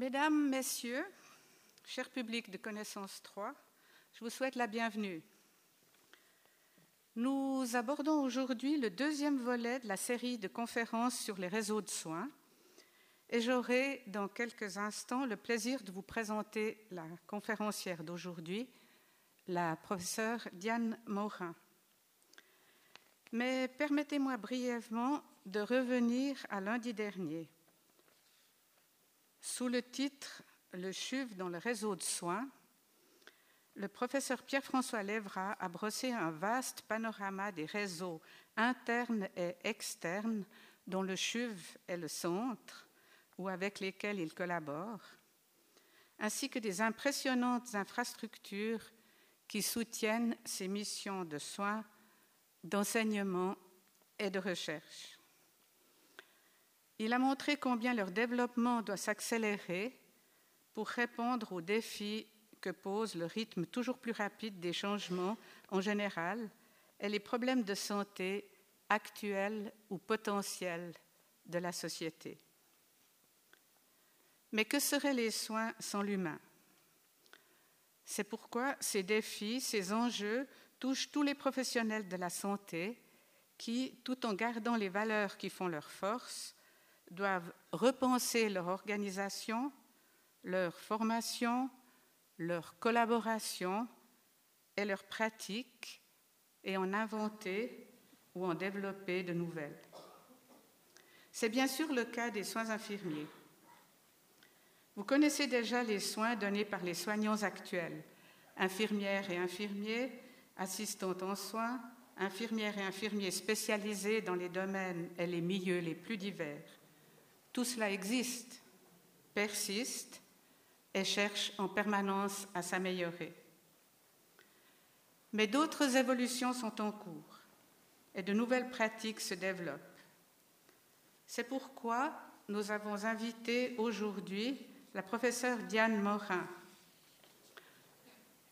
Mesdames, Messieurs, cher public de Connaissance 3, je vous souhaite la bienvenue. Nous abordons aujourd'hui le deuxième volet de la série de conférences sur les réseaux de soins et j'aurai dans quelques instants le plaisir de vous présenter la conférencière d'aujourd'hui, la professeure Diane Morin. Mais permettez-moi brièvement de revenir à lundi dernier. Sous le titre Le CHUV dans le réseau de soins, le professeur Pierre-François Lévra a brossé un vaste panorama des réseaux internes et externes dont le CHUV est le centre ou avec lesquels il collabore, ainsi que des impressionnantes infrastructures qui soutiennent ses missions de soins, d'enseignement et de recherche. Il a montré combien leur développement doit s'accélérer pour répondre aux défis que pose le rythme toujours plus rapide des changements en général et les problèmes de santé actuels ou potentiels de la société. Mais que seraient les soins sans l'humain? C'est pourquoi ces défis, ces enjeux touchent tous les professionnels de la santé qui, tout en gardant les valeurs qui font leur force, doivent repenser leur organisation, leur formation, leur collaboration et leurs pratiques et en inventer ou en développer de nouvelles. C'est bien sûr le cas des soins infirmiers. Vous connaissez déjà les soins donnés par les soignants actuels, infirmières et infirmiers, assistantes en soins, infirmières et infirmiers spécialisés dans les domaines et les milieux les plus divers. Tout cela existe, persiste et cherche en permanence à s'améliorer. Mais d'autres évolutions sont en cours et de nouvelles pratiques se développent. C'est pourquoi nous avons invité aujourd'hui la professeure Diane Morin.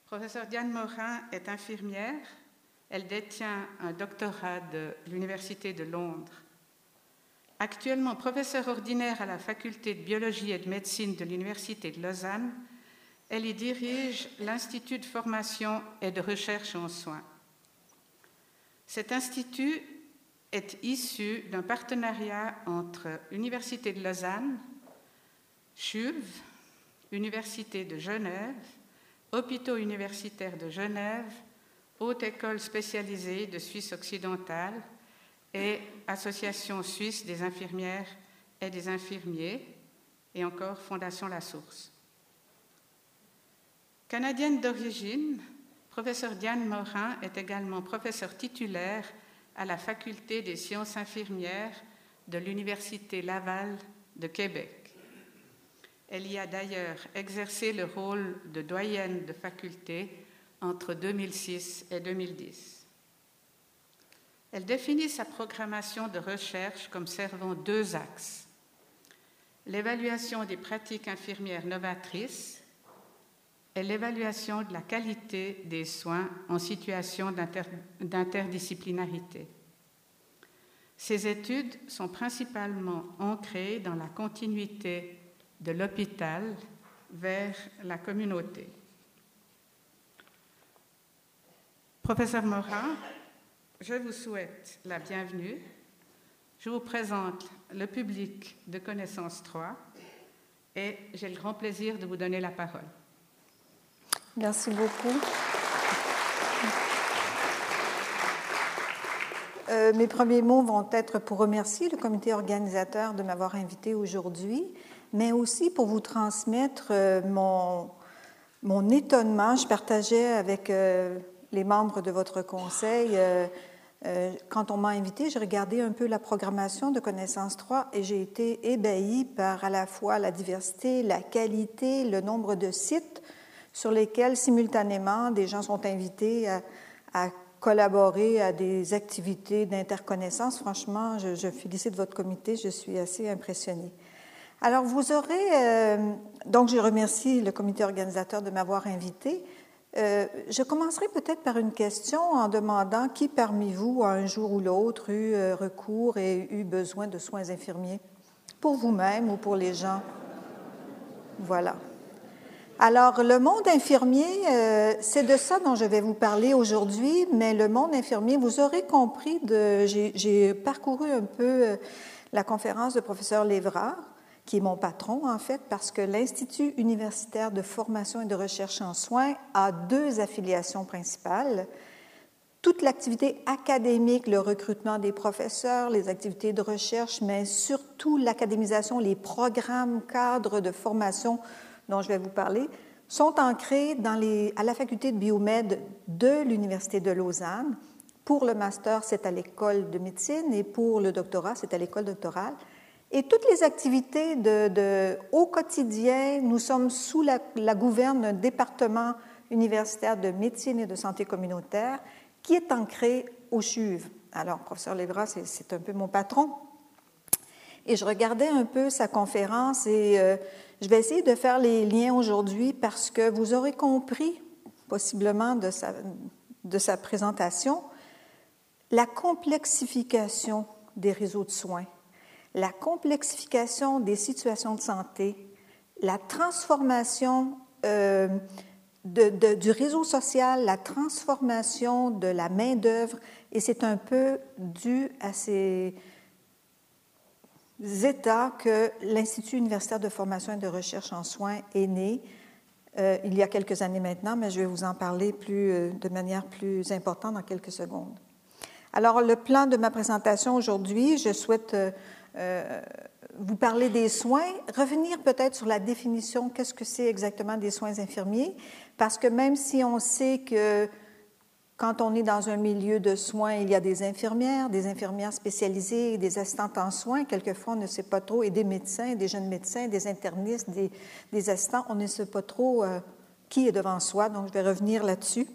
Professeure Diane Morin est infirmière. Elle détient un doctorat de l'Université de Londres. Actuellement professeure ordinaire à la faculté de biologie et de médecine de l'Université de Lausanne, elle y dirige l'Institut de formation et de recherche en soins. Cet institut est issu d'un partenariat entre l'Université de Lausanne, CHUV, Université de Genève, hôpitaux universitaires de Genève, Haute École spécialisée de Suisse occidentale et Association suisse des infirmières et des infirmiers, et encore Fondation La Source. Canadienne d'origine, professeur Diane Morin est également professeure titulaire à la Faculté des sciences infirmières de l'Université Laval de Québec. Elle y a d'ailleurs exercé le rôle de doyenne de faculté entre 2006 et 2010. Elle définit sa programmation de recherche comme servant deux axes. L'évaluation des pratiques infirmières novatrices et l'évaluation de la qualité des soins en situation d'interdisciplinarité. Ces études sont principalement ancrées dans la continuité de l'hôpital vers la communauté. Professeur Morin, je vous souhaite la bienvenue. Je vous présente le public de Connaissance 3 et j'ai le grand plaisir de vous donner la parole. Merci beaucoup. Euh, mes premiers mots vont être pour remercier le comité organisateur de m'avoir invité aujourd'hui mais aussi pour vous transmettre euh, mon, mon étonnement. Je partageais avec euh, les membres de votre conseil. Euh, quand on m'a invité, j'ai regardé un peu la programmation de Connaissance 3 et j'ai été ébahie par à la fois la diversité, la qualité, le nombre de sites sur lesquels simultanément des gens sont invités à, collaborer à des activités d'interconnaissance. Franchement, je, je, félicite votre comité, je suis assez impressionnée. Alors, vous aurez. Euh, donc, je remercie le comité organisateur de m'avoir invité. Euh, je commencerai peut-être par une question en demandant qui parmi vous a un jour ou l'autre eu euh, recours et eu besoin de soins infirmiers, pour vous-même ou pour les gens. Voilà. Alors, le monde infirmier, euh, c'est de ça dont je vais vous parler aujourd'hui, mais le monde infirmier, vous aurez compris, j'ai parcouru un peu la conférence de professeur Lévrard, qui est mon patron en fait, parce que l'Institut universitaire de formation et de recherche en soins a deux affiliations principales. Toute l'activité académique, le recrutement des professeurs, les activités de recherche, mais surtout l'académisation, les programmes cadres de formation dont je vais vous parler sont ancrés à la faculté de biomède de l'Université de Lausanne. Pour le master, c'est à l'école de médecine et pour le doctorat, c'est à l'école doctorale. Et toutes les activités au quotidien, nous sommes sous la, gouverne d'un département universitaire de médecine et de santé communautaire qui est ancré au CHUV. Alors, professeur Lévra, c'est un peu mon patron. Et je regardais un peu sa conférence et euh, je vais essayer de faire les liens aujourd'hui parce que vous aurez compris, possiblement de sa présentation, la complexification des réseaux de soins, la complexification des situations de santé, la transformation euh, du réseau social, la transformation de la main-d'œuvre, et c'est un peu dû à ces états que l'Institut universitaire de formation et de recherche en soins est né euh, il y a quelques années maintenant, mais je vais vous en parler plus, euh, de manière plus importante dans quelques secondes. Alors, le plan de ma présentation aujourd'hui, je souhaite euh, vous parler des soins, revenir peut-être sur la définition, qu'est-ce que c'est exactement des soins infirmiers, parce que même si on sait que quand on est dans un milieu de soins, il y a des infirmières, des infirmières spécialisées, des assistantes en soins. Quelquefois, on ne sait pas trop, et des médecins, des jeunes médecins, des internistes, des, assistants. On ne sait pas trop euh, qui est devant soi, donc je vais revenir là-dessus.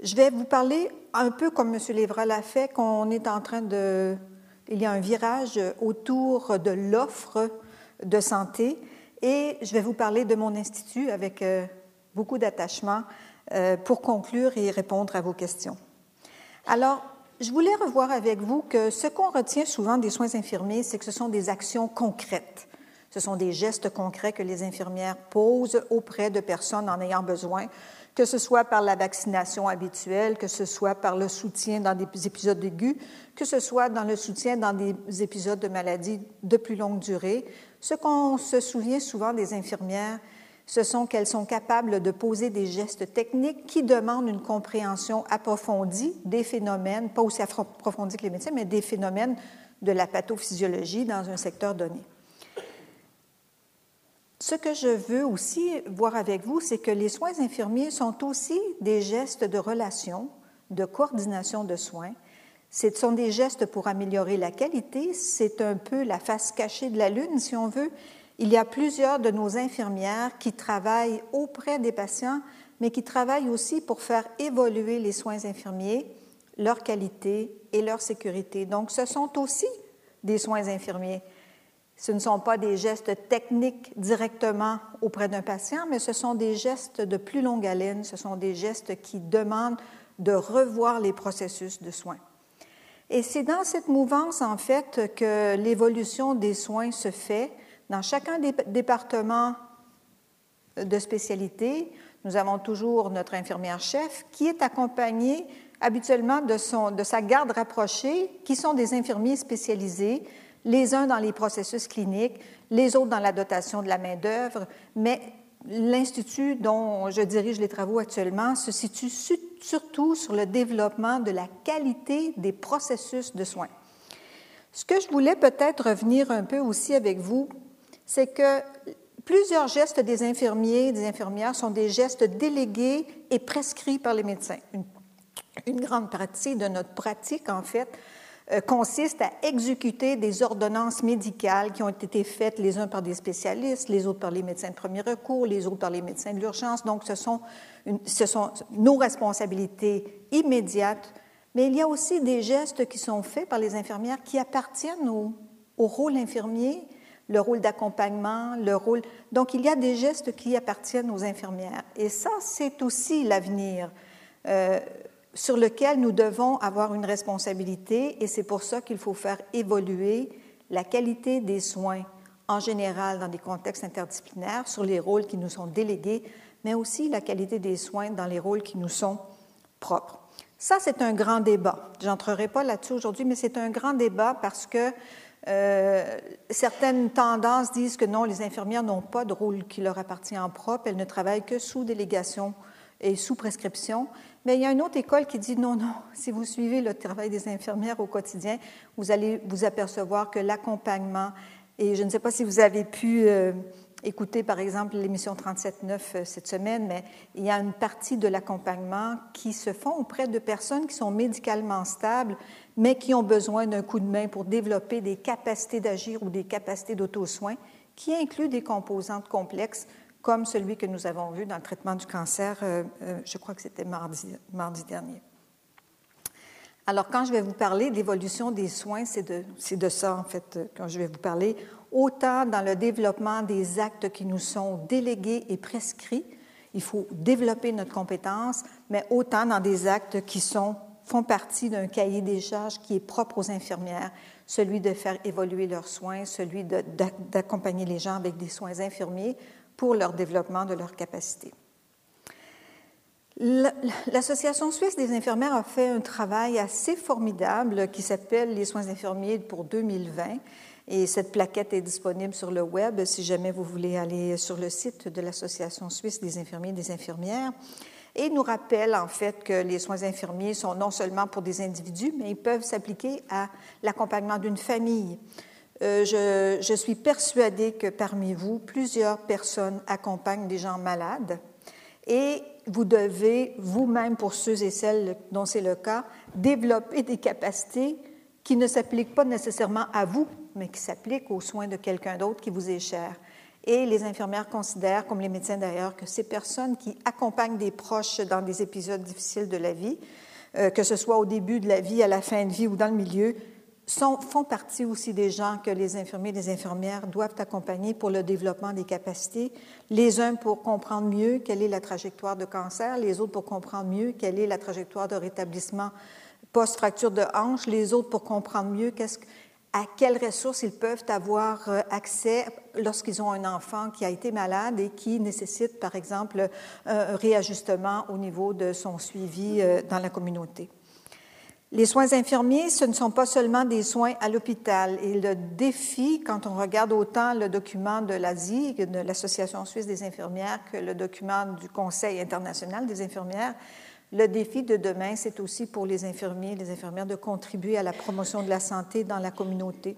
Je vais vous parler un peu comme M. Lévra l'a fait, qu'on est en train de... Il y a un virage autour de l'offre de santé et je vais vous parler de mon institut avec euh, beaucoup d'attachement euh, pour conclure et répondre à vos questions. Alors, je voulais revoir avec vous que ce qu'on retient souvent des soins infirmiers, c'est que ce sont des actions concrètes. Ce sont des gestes concrets que les infirmières posent auprès de personnes en ayant besoin, que ce soit par la vaccination habituelle, que ce soit par le soutien dans des épisodes aigus, que ce soit dans le soutien dans des épisodes de maladie de plus longue durée. Ce qu'on se souvient souvent des infirmières, ce sont qu'elles sont capables de poser des gestes techniques qui demandent une compréhension approfondie des phénomènes, pas aussi approfondie que les médecins, mais des phénomènes de la pathophysiologie dans un secteur donné. Ce que je veux aussi voir avec vous, c'est que les soins infirmiers sont aussi des gestes de relation, de coordination de soins. Ce sont des gestes pour améliorer la qualité, c'est un peu la face cachée de la Lune, si on veut, il y a plusieurs de nos infirmières qui travaillent auprès des patients, mais qui travaillent aussi pour faire évoluer les soins infirmiers, leur qualité et leur sécurité. Donc, ce sont aussi des soins infirmiers. Ce ne sont pas des gestes techniques directement auprès d'un patient, mais ce sont des gestes de plus longue haleine, ce sont des gestes qui demandent de revoir les processus de soins. Et c'est dans cette mouvance, en fait, que l'évolution des soins se fait dans chacun des départements de spécialité, nous avons toujours notre infirmière-chef qui est accompagnée habituellement de, son, de sa garde rapprochée, qui sont des infirmiers spécialisés, les uns dans les processus cliniques, les autres dans la dotation de la main-d'œuvre, mais l'Institut dont je dirige les travaux actuellement se situe surtout sur le développement de la qualité des processus de soins. Ce que je voulais peut-être revenir un peu aussi avec vous c'est que plusieurs gestes des infirmiers et des infirmières sont des gestes délégués et prescrits par les médecins. Une, grande partie de notre pratique, en fait, consiste à exécuter des ordonnances médicales qui ont été faites les uns par des spécialistes, les autres par les médecins de premier recours, les autres par les médecins de l'urgence. Donc, ce sont, ce sont nos responsabilités immédiates. Mais il y a aussi des gestes qui sont faits par les infirmières qui appartiennent au, au rôle infirmier le rôle d'accompagnement, le rôle. Donc, il y a des gestes qui appartiennent aux infirmières. Et ça, c'est aussi l'avenir euh, sur lequel nous devons avoir une responsabilité. Et c'est pour ça qu'il faut faire évoluer la qualité des soins en général dans des contextes interdisciplinaires sur les rôles qui nous sont délégués, mais aussi la qualité des soins dans les rôles qui nous sont propres. Ça, c'est un grand débat. Je n'entrerai pas là-dessus aujourd'hui, mais c'est un grand débat parce que euh, certaines tendances disent que non, les infirmières n'ont pas de rôle qui leur appartient en propre, elles ne travaillent que sous délégation et sous prescription. Mais il y a une autre école qui dit non, non, si vous suivez le travail des infirmières au quotidien, vous allez vous apercevoir que l'accompagnement, et je ne sais pas si vous avez pu euh, écouter par exemple l'émission 37.9 euh, cette semaine, mais il y a une partie de l'accompagnement qui se font auprès de personnes qui sont médicalement stables, mais qui ont besoin d'un coup de main pour développer des capacités d'agir ou des capacités d'auto-soin, qui incluent des composantes complexes comme celui que nous avons vu dans le traitement du cancer, euh, euh, je crois que c'était mardi, mardi dernier. Alors, quand je vais vous parler d'évolution des soins, c'est de, de, ça, en fait, quand je vais vous parler, autant dans le développement des actes qui nous sont délégués et prescrits, il faut développer notre compétence, mais autant dans des actes qui sont, font partie d'un cahier des charges qui est propre aux infirmières, celui de faire évoluer leurs soins, celui d'accompagner les gens avec des soins infirmiers pour leur développement de leurs capacités. L'Association suisse des infirmières a fait un travail assez formidable qui s'appelle Les soins infirmiers pour 2020. Et cette plaquette est disponible sur le web si jamais vous voulez aller sur le site de l'Association suisse des infirmiers et des infirmières. Et nous rappelle en fait que les soins infirmiers sont non seulement pour des individus, mais ils peuvent s'appliquer à l'accompagnement d'une famille. Euh, je, suis persuadée que parmi vous, plusieurs personnes accompagnent des gens malades et vous devez vous-même, pour ceux et celles dont c'est le cas, développer des capacités qui ne s'appliquent pas nécessairement à vous, mais qui s'appliquent aux soins de quelqu'un d'autre qui vous est cher. Et les infirmières considèrent, comme les médecins d'ailleurs, que ces personnes qui accompagnent des proches dans des épisodes difficiles de la vie, euh, que ce soit au début de la vie, à la fin de vie ou dans le milieu, sont, font partie aussi des gens que les infirmiers et les infirmières doivent accompagner pour le développement des capacités, les uns pour comprendre mieux quelle est la trajectoire de cancer, les autres pour comprendre mieux quelle est la trajectoire de rétablissement post-fracture de hanche, les autres pour comprendre mieux à quelles ressources ils peuvent avoir euh, accès lorsqu'ils ont un enfant qui a été malade et qui nécessite, par exemple, un réajustement au niveau de son suivi euh, dans la communauté. Les soins infirmiers, ce ne sont pas seulement des soins à l'hôpital. Et le défi, quand on regarde autant le document de l'ASI, de l'Association suisse des infirmières, que le document du Conseil international des infirmières, le défi de demain, c'est aussi pour les infirmiers et les infirmières de contribuer à la promotion de la santé dans la communauté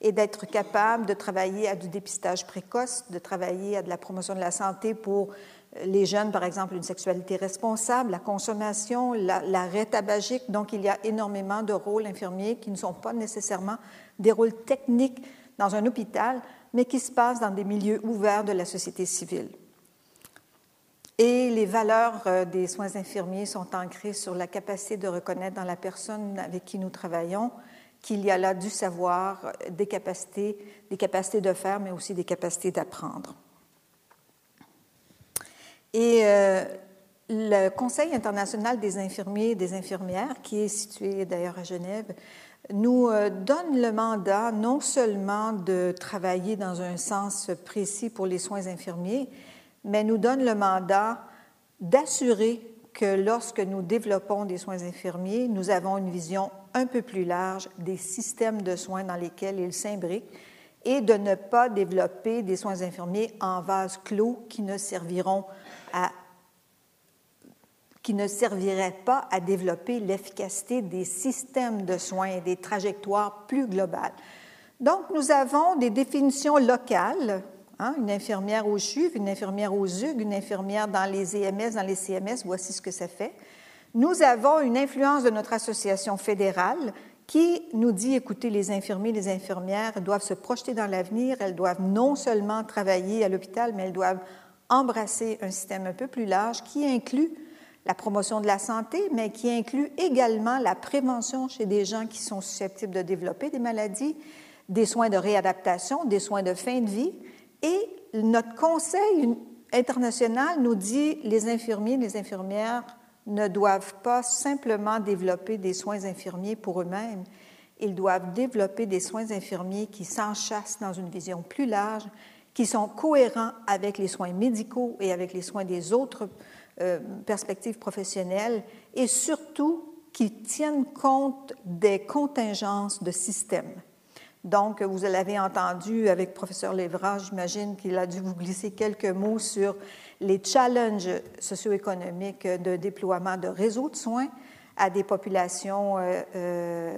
et d'être capable de travailler à du dépistage précoce, de travailler à de la promotion de la santé pour les jeunes, par exemple, une sexualité responsable, la consommation, l'arrêt tabagique. Donc, il y a énormément de rôles infirmiers qui ne sont pas nécessairement des rôles techniques dans un hôpital, mais qui se passent dans des milieux ouverts de la société civile. Et les valeurs euh, des soins infirmiers sont ancrées sur la capacité de reconnaître dans la personne avec qui nous travaillons qu'il y a là du savoir, des capacités, des capacités de faire, mais aussi des capacités d'apprendre. Et euh, le Conseil international des infirmiers et des infirmières, qui est situé d'ailleurs à Genève, nous euh, donne le mandat non seulement de travailler dans un sens précis pour les soins infirmiers, mais nous donne le mandat d'assurer que lorsque nous développons des soins infirmiers, nous avons une vision un peu plus large des systèmes de soins dans lesquels ils s'imbriquent et de ne pas développer des soins infirmiers en vase clos qui ne serviront qui ne servirait pas à développer l'efficacité des systèmes de soins et des trajectoires plus globales. Donc, nous avons des définitions locales, hein, une infirmière au CHUV, une infirmière au ZUG, une infirmière dans les EMS, dans les CMS, voici ce que ça fait. Nous avons une influence de notre association fédérale qui nous dit, écoutez, les infirmiers, les infirmières doivent se projeter dans l'avenir, elles doivent non seulement travailler à l'hôpital, mais elles doivent embrasser un système un peu plus large qui inclut la promotion de la santé, mais qui inclut également la prévention chez des gens qui sont susceptibles de développer des maladies, des soins de réadaptation, des soins de fin de vie. Et notre conseil international nous dit les infirmiers, les infirmières ne doivent pas simplement développer des soins infirmiers pour eux-mêmes. Ils doivent développer des soins infirmiers qui s'enchassent dans une vision plus large, qui sont cohérents avec les soins médicaux et avec les soins des autres euh, perspectives professionnelles et surtout qui tiennent compte des contingences de système. Donc, vous l'avez entendu avec le professeur Lévra, j'imagine qu'il a dû vous glisser quelques mots sur les challenges socio-économiques de déploiement de réseaux de soins à des populations euh, euh,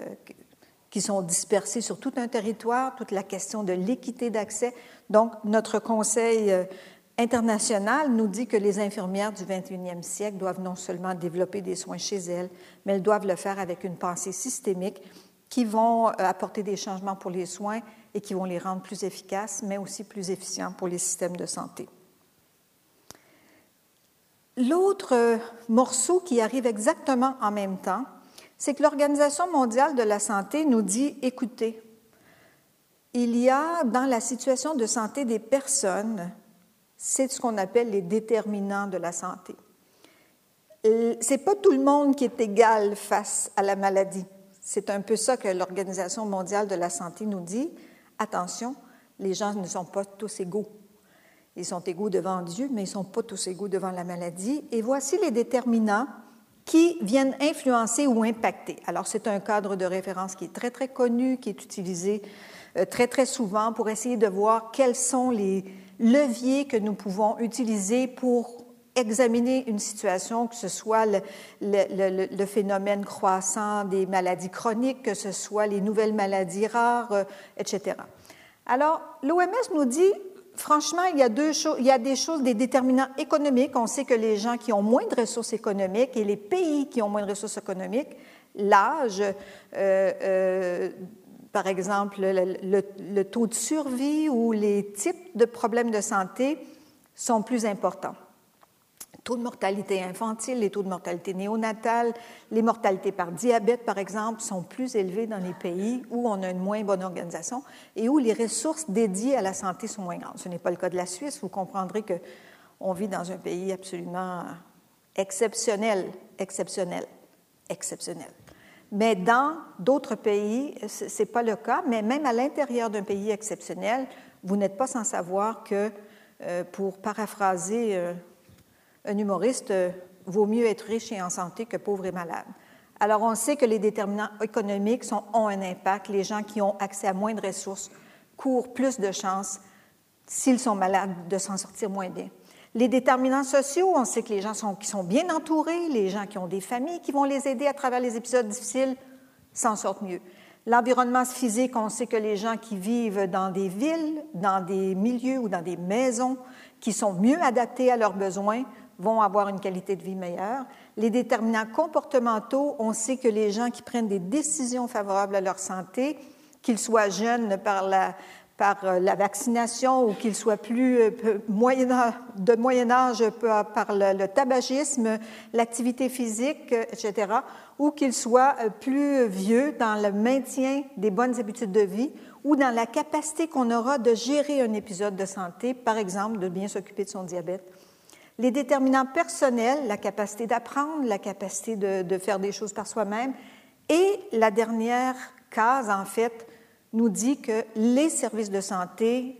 qui sont dispersées sur tout un territoire, toute la question de l'équité d'accès. Donc, notre Conseil euh, international nous dit que les infirmières du 21e siècle doivent non seulement développer des soins chez elles, mais elles doivent le faire avec une pensée systémique qui vont apporter des changements pour les soins et qui vont les rendre plus efficaces, mais aussi plus efficients pour les systèmes de santé. L'autre euh, morceau qui arrive exactement en même temps, c'est que l'Organisation mondiale de la santé nous dit, écoutez, il y a dans la situation de santé des personnes, c'est ce qu'on appelle les déterminants de la santé. C'est pas tout le monde qui est égal face à la maladie. C'est un peu ça que l'Organisation mondiale de la santé nous dit. Attention, les gens ne sont pas tous égaux. Ils sont égaux devant Dieu, mais ils ne sont pas tous égaux devant la maladie. Et voici les déterminants qui viennent influencer ou impacter. Alors, c'est un cadre de référence qui est très, très connu, qui est utilisé euh, très, très souvent pour essayer de voir quels sont les leviers que nous pouvons utiliser pour examiner une situation, que ce soit le, phénomène croissant des maladies chroniques, que ce soit les nouvelles maladies rares, euh, etc. Alors, l'OMS nous dit, franchement, il y, a des choses, des déterminants économiques. On sait que les gens qui ont moins de ressources économiques et les pays qui ont moins de ressources économiques, l'âge, euh, euh, par exemple, le, taux de survie ou les types de problèmes de santé sont plus importants taux de mortalité infantile, les taux de mortalité néonatale, les mortalités par diabète, par exemple, sont plus élevés dans les pays où on a une moins bonne organisation et où les ressources dédiées à la santé sont moins grandes. Ce n'est pas le cas de la Suisse. Vous comprendrez qu'on vit dans un pays absolument exceptionnel, exceptionnel, exceptionnel. Mais dans d'autres pays, ce n'est pas le cas, mais même à l'intérieur d'un pays exceptionnel, vous n'êtes pas sans savoir que, euh, pour paraphraser euh, un humoriste euh, vaut mieux être riche et en santé que pauvre et malade. Alors, on sait que les déterminants économiques ont un impact. Les gens qui ont accès à moins de ressources courent plus de chances, s'ils sont malades, de s'en sortir moins bien. Les déterminants sociaux, on sait que les gens qui sont bien entourés, les gens qui ont des familles qui vont les aider à travers les épisodes difficiles, s'en sortent mieux. L'environnement physique, on sait que les gens qui vivent dans des villes, dans des milieux ou dans des maisons qui sont mieux adaptés à leurs besoins vont avoir une qualité de vie meilleure. Les déterminants comportementaux, on sait que les gens qui prennent des décisions favorables à leur santé, qu'ils soient jeunes par la, par euh, la vaccination ou qu'ils soient plus euh, de moyen âge par le, tabagisme, l'activité physique, etc., ou qu'ils soient euh, plus vieux dans le maintien des bonnes habitudes de vie ou dans la capacité qu'on aura de gérer un épisode de santé, par exemple de bien s'occuper de son diabète les déterminants personnels, la capacité d'apprendre, la capacité de, faire des choses par soi-même. Et la dernière case, en fait, nous dit que les services de santé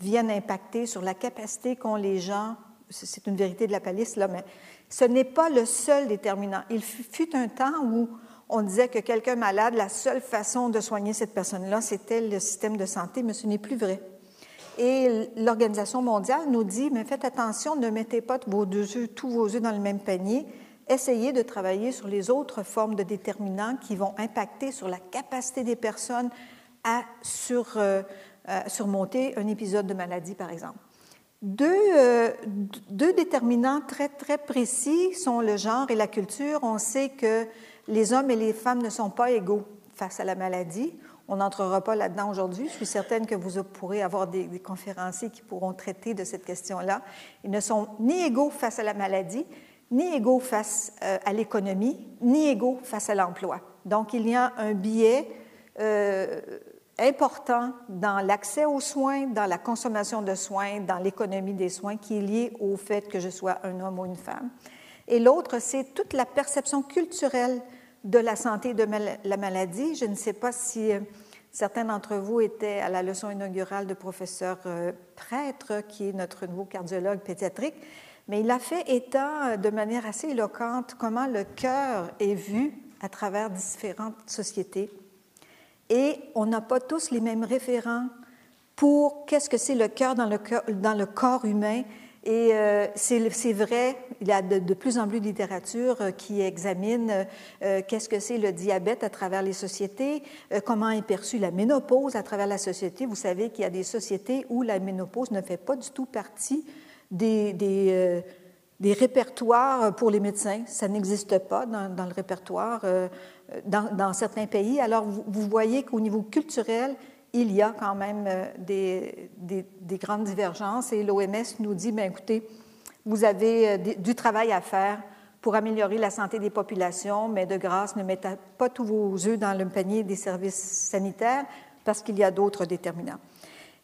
viennent impacter sur la capacité qu'ont les gens, c'est une vérité de la palisse, là, mais ce n'est pas le seul déterminant. Il fut un temps où on disait que quelqu'un malade, la seule façon de soigner cette personne-là, c'était le système de santé, mais ce n'est plus vrai. Et l'Organisation mondiale nous dit, mais faites attention, ne mettez pas vos deux tous vos œufs dans le même panier. Essayez de travailler sur les autres formes de déterminants qui vont impacter sur la capacité des personnes à euh, surmonter un épisode de maladie, par exemple. Deux, euh, deux, déterminants très, très précis sont le genre et la culture. On sait que les hommes et les femmes ne sont pas égaux face à la maladie. On n'entrera pas là-dedans aujourd'hui. Je suis certaine que vous pourrez avoir des, conférenciers qui pourront traiter de cette question-là. Ils ne sont ni égaux face à la maladie, ni égaux face euh, à l'économie, ni égaux face à l'emploi. Donc, il y a un biais euh, important dans l'accès aux soins, dans la consommation de soins, dans l'économie des soins, qui est lié au fait que je sois un homme ou une femme. Et l'autre, c'est toute la perception culturelle de la santé et de la maladie. Je ne sais pas si euh, certains d'entre vous étaient à la leçon inaugurale de professeur euh, Prêtre, qui est notre nouveau cardiologue pédiatrique, mais il a fait état de manière assez éloquente comment le cœur est vu à travers différentes sociétés. Et on n'a pas tous les mêmes référents pour qu'est-ce que c'est le cœur dans le, dans le corps humain et euh, c'est vrai, il y a de, plus en plus de littérature euh, qui examine euh, qu'est-ce que c'est le diabète à travers les sociétés, comment est perçue la ménopause à travers la société. Vous savez qu'il y a des sociétés où la ménopause ne fait pas du tout partie des, des, répertoires pour les médecins. Ça n'existe pas dans, le répertoire dans, certains pays. Alors, vous voyez qu'au niveau culturel, il y a quand même euh, des, grandes divergences et l'OMS nous dit, bien, écoutez, vous avez euh, du travail à faire pour améliorer la santé des populations, mais de grâce, ne mettez pas tous vos œufs dans le panier des services sanitaires parce qu'il y a d'autres déterminants.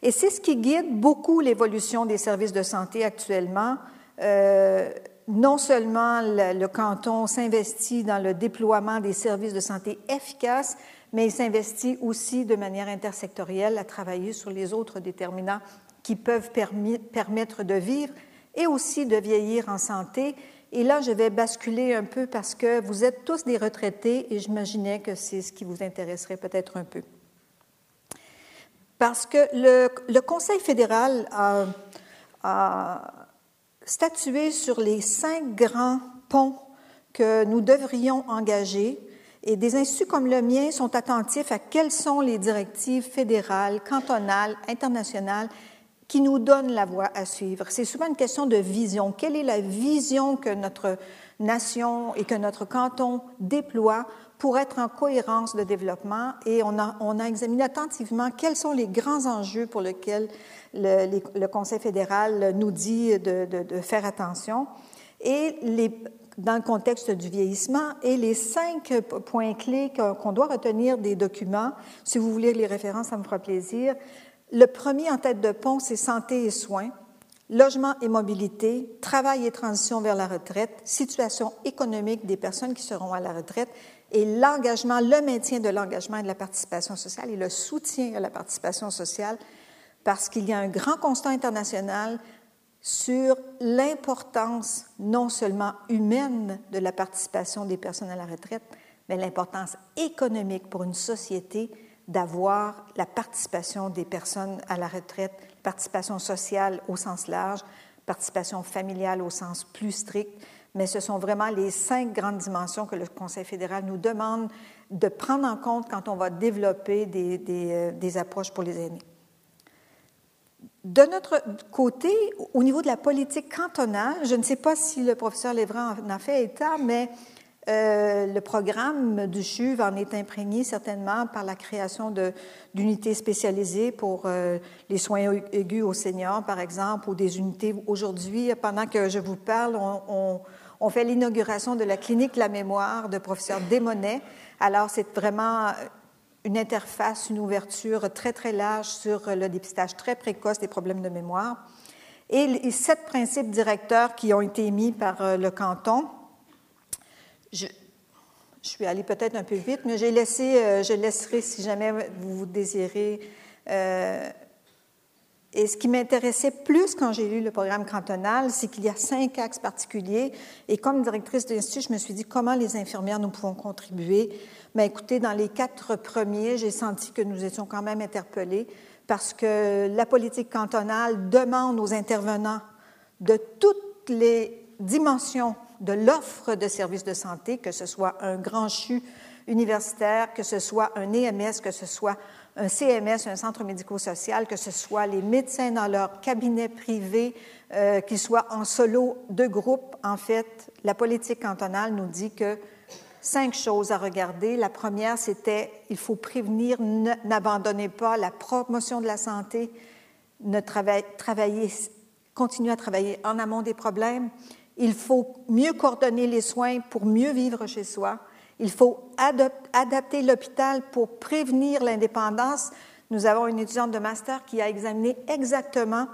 Et c'est ce qui guide beaucoup l'évolution des services de santé actuellement. Euh, non seulement le canton s'investit dans le déploiement des services de santé efficaces, mais il s'investit aussi de manière intersectorielle à travailler sur les autres déterminants qui peuvent permettre de vivre et aussi de vieillir en santé. Et là, je vais basculer un peu parce que vous êtes tous des retraités et j'imaginais que c'est ce qui vous intéresserait peut-être un peu. Parce que le, Conseil fédéral a, a statué sur les cinq grands ponts que nous devrions engager et des instituts comme le mien sont attentifs à quelles sont les directives fédérales, cantonales, internationales qui nous donnent la voie à suivre. C'est souvent une question de vision. Quelle est la vision que notre nation et que notre canton déploie pour être en cohérence de développement? Et on a, examiné attentivement quels sont les grands enjeux pour lesquels le, Conseil fédéral nous dit de, de faire attention. Et les dans le contexte du vieillissement et les cinq points clés qu'on doit retenir des documents. Si vous voulez les références, ça me fera plaisir. Le premier en tête de pont, c'est santé et soins, logement et mobilité, travail et transition vers la retraite, situation économique des personnes qui seront à la retraite et l'engagement, le maintien de l'engagement et de la participation sociale et le soutien à la participation sociale parce qu'il y a un grand constat international sur l'importance non seulement humaine de la participation des personnes à la retraite, mais l'importance économique pour une société d'avoir la participation des personnes à la retraite, participation sociale au sens large, participation familiale au sens plus strict, mais ce sont vraiment les cinq grandes dimensions que le Conseil fédéral nous demande de prendre en compte quand on va développer des, euh, approches pour les aînés. De notre côté, au niveau de la politique cantonale, je ne sais pas si le professeur Lévrand en a fait état, mais euh, le programme du CHUV en est imprégné certainement par la création d'unités spécialisées pour euh, les soins aigus aux seniors, par exemple, ou des unités. Aujourd'hui, pendant que je vous parle, on, on fait l'inauguration de la clinique La Mémoire de professeur Desmonet. Alors, c'est vraiment une interface, une ouverture très, très large sur le dépistage très précoce des problèmes de mémoire. Et les sept principes directeurs qui ont été émis par euh, le canton, je, suis allée peut-être un peu vite, mais j'ai laissé, euh, je laisserai si jamais vous désirez. Euh, et ce qui m'intéressait plus quand j'ai lu le programme cantonal, c'est qu'il y a cinq axes particuliers. Et comme directrice d'institut, je me suis dit comment les infirmières nous pouvons contribuer mais écoutez, dans les quatre premiers, j'ai senti que nous étions quand même interpellés parce que la politique cantonale demande aux intervenants de toutes les dimensions de l'offre de services de santé, que ce soit un grand CHU universitaire, que ce soit un EMS, que ce soit un CMS, un centre médico-social, que ce soit les médecins dans leur cabinet privé, euh, qu'ils soient en solo, de groupe. En fait, la politique cantonale nous dit que cinq choses à regarder. La première, c'était il faut prévenir, n'abandonnez pas la promotion de la santé, ne travailler, continuer à travailler en amont des problèmes. Il faut mieux coordonner les soins pour mieux vivre chez soi. Il faut adapter l'hôpital pour prévenir l'indépendance. Nous avons une étudiante de master qui a examiné exactement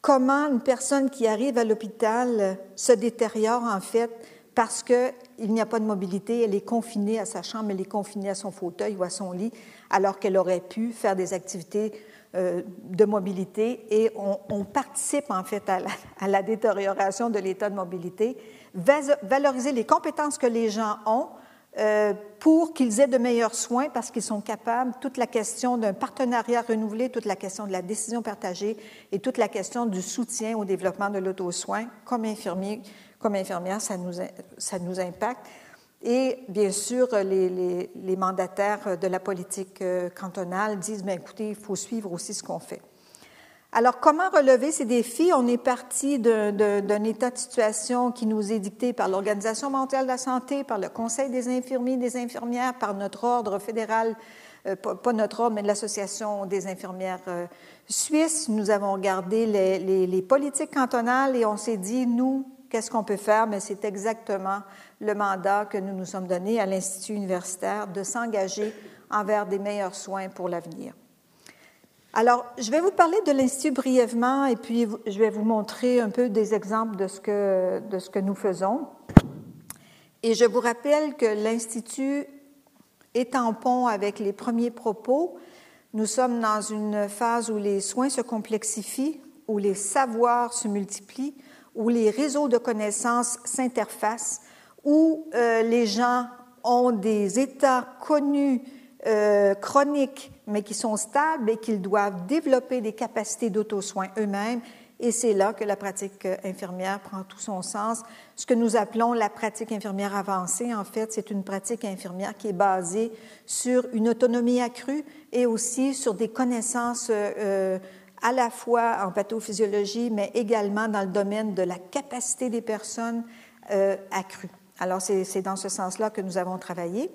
comment une personne qui arrive à l'hôpital se détériore en fait parce qu'il n'y a pas de mobilité, elle est confinée à sa chambre, elle est confinée à son fauteuil ou à son lit, alors qu'elle aurait pu faire des activités euh, de mobilité et on, participe en fait à la, à la détérioration de l'état de mobilité. Valoriser les compétences que les gens ont euh, pour qu'ils aient de meilleurs soins parce qu'ils sont capables, toute la question d'un partenariat renouvelé, toute la question de la décision partagée et toute la question du soutien au développement de l'auto-soin comme infirmier, comme infirmière, ça nous, impacte. Et bien sûr, les, les, mandataires de la politique euh, cantonale disent, bien, écoutez, il faut suivre aussi ce qu'on fait. Alors, comment relever ces défis? On est parti d'un état de situation qui nous est dicté par l'Organisation mondiale de la santé, par le Conseil des infirmiers et des infirmières, par notre ordre fédéral, euh, pas notre ordre, mais l'Association des infirmières euh, suisses. Nous avons regardé les, les politiques cantonales et on s'est dit, nous, qu'est-ce qu'on peut faire? Mais c'est exactement le mandat que nous nous sommes donné à l'Institut universitaire de s'engager envers des meilleurs soins pour l'avenir. Alors, je vais vous parler de l'Institut brièvement et puis je vais vous montrer un peu des exemples de ce que, de ce que nous faisons. Et je vous rappelle que l'Institut est en pont avec les premiers propos. Nous sommes dans une phase où les soins se complexifient, où les savoirs se multiplient, où les réseaux de connaissances s'interfacent, où euh, les gens ont des états connus euh, chroniques, mais qui sont stables et qu'ils doivent développer des capacités d'auto-soin eux-mêmes. Et c'est là que la pratique euh, infirmière prend tout son sens. Ce que nous appelons la pratique infirmière avancée, en fait, c'est une pratique infirmière qui est basée sur une autonomie accrue et aussi sur des connaissances à la fois en pathophysiologie, mais également dans le domaine de la capacité des personnes euh, accrue. Alors, c'est dans ce sens-là que nous avons travaillé.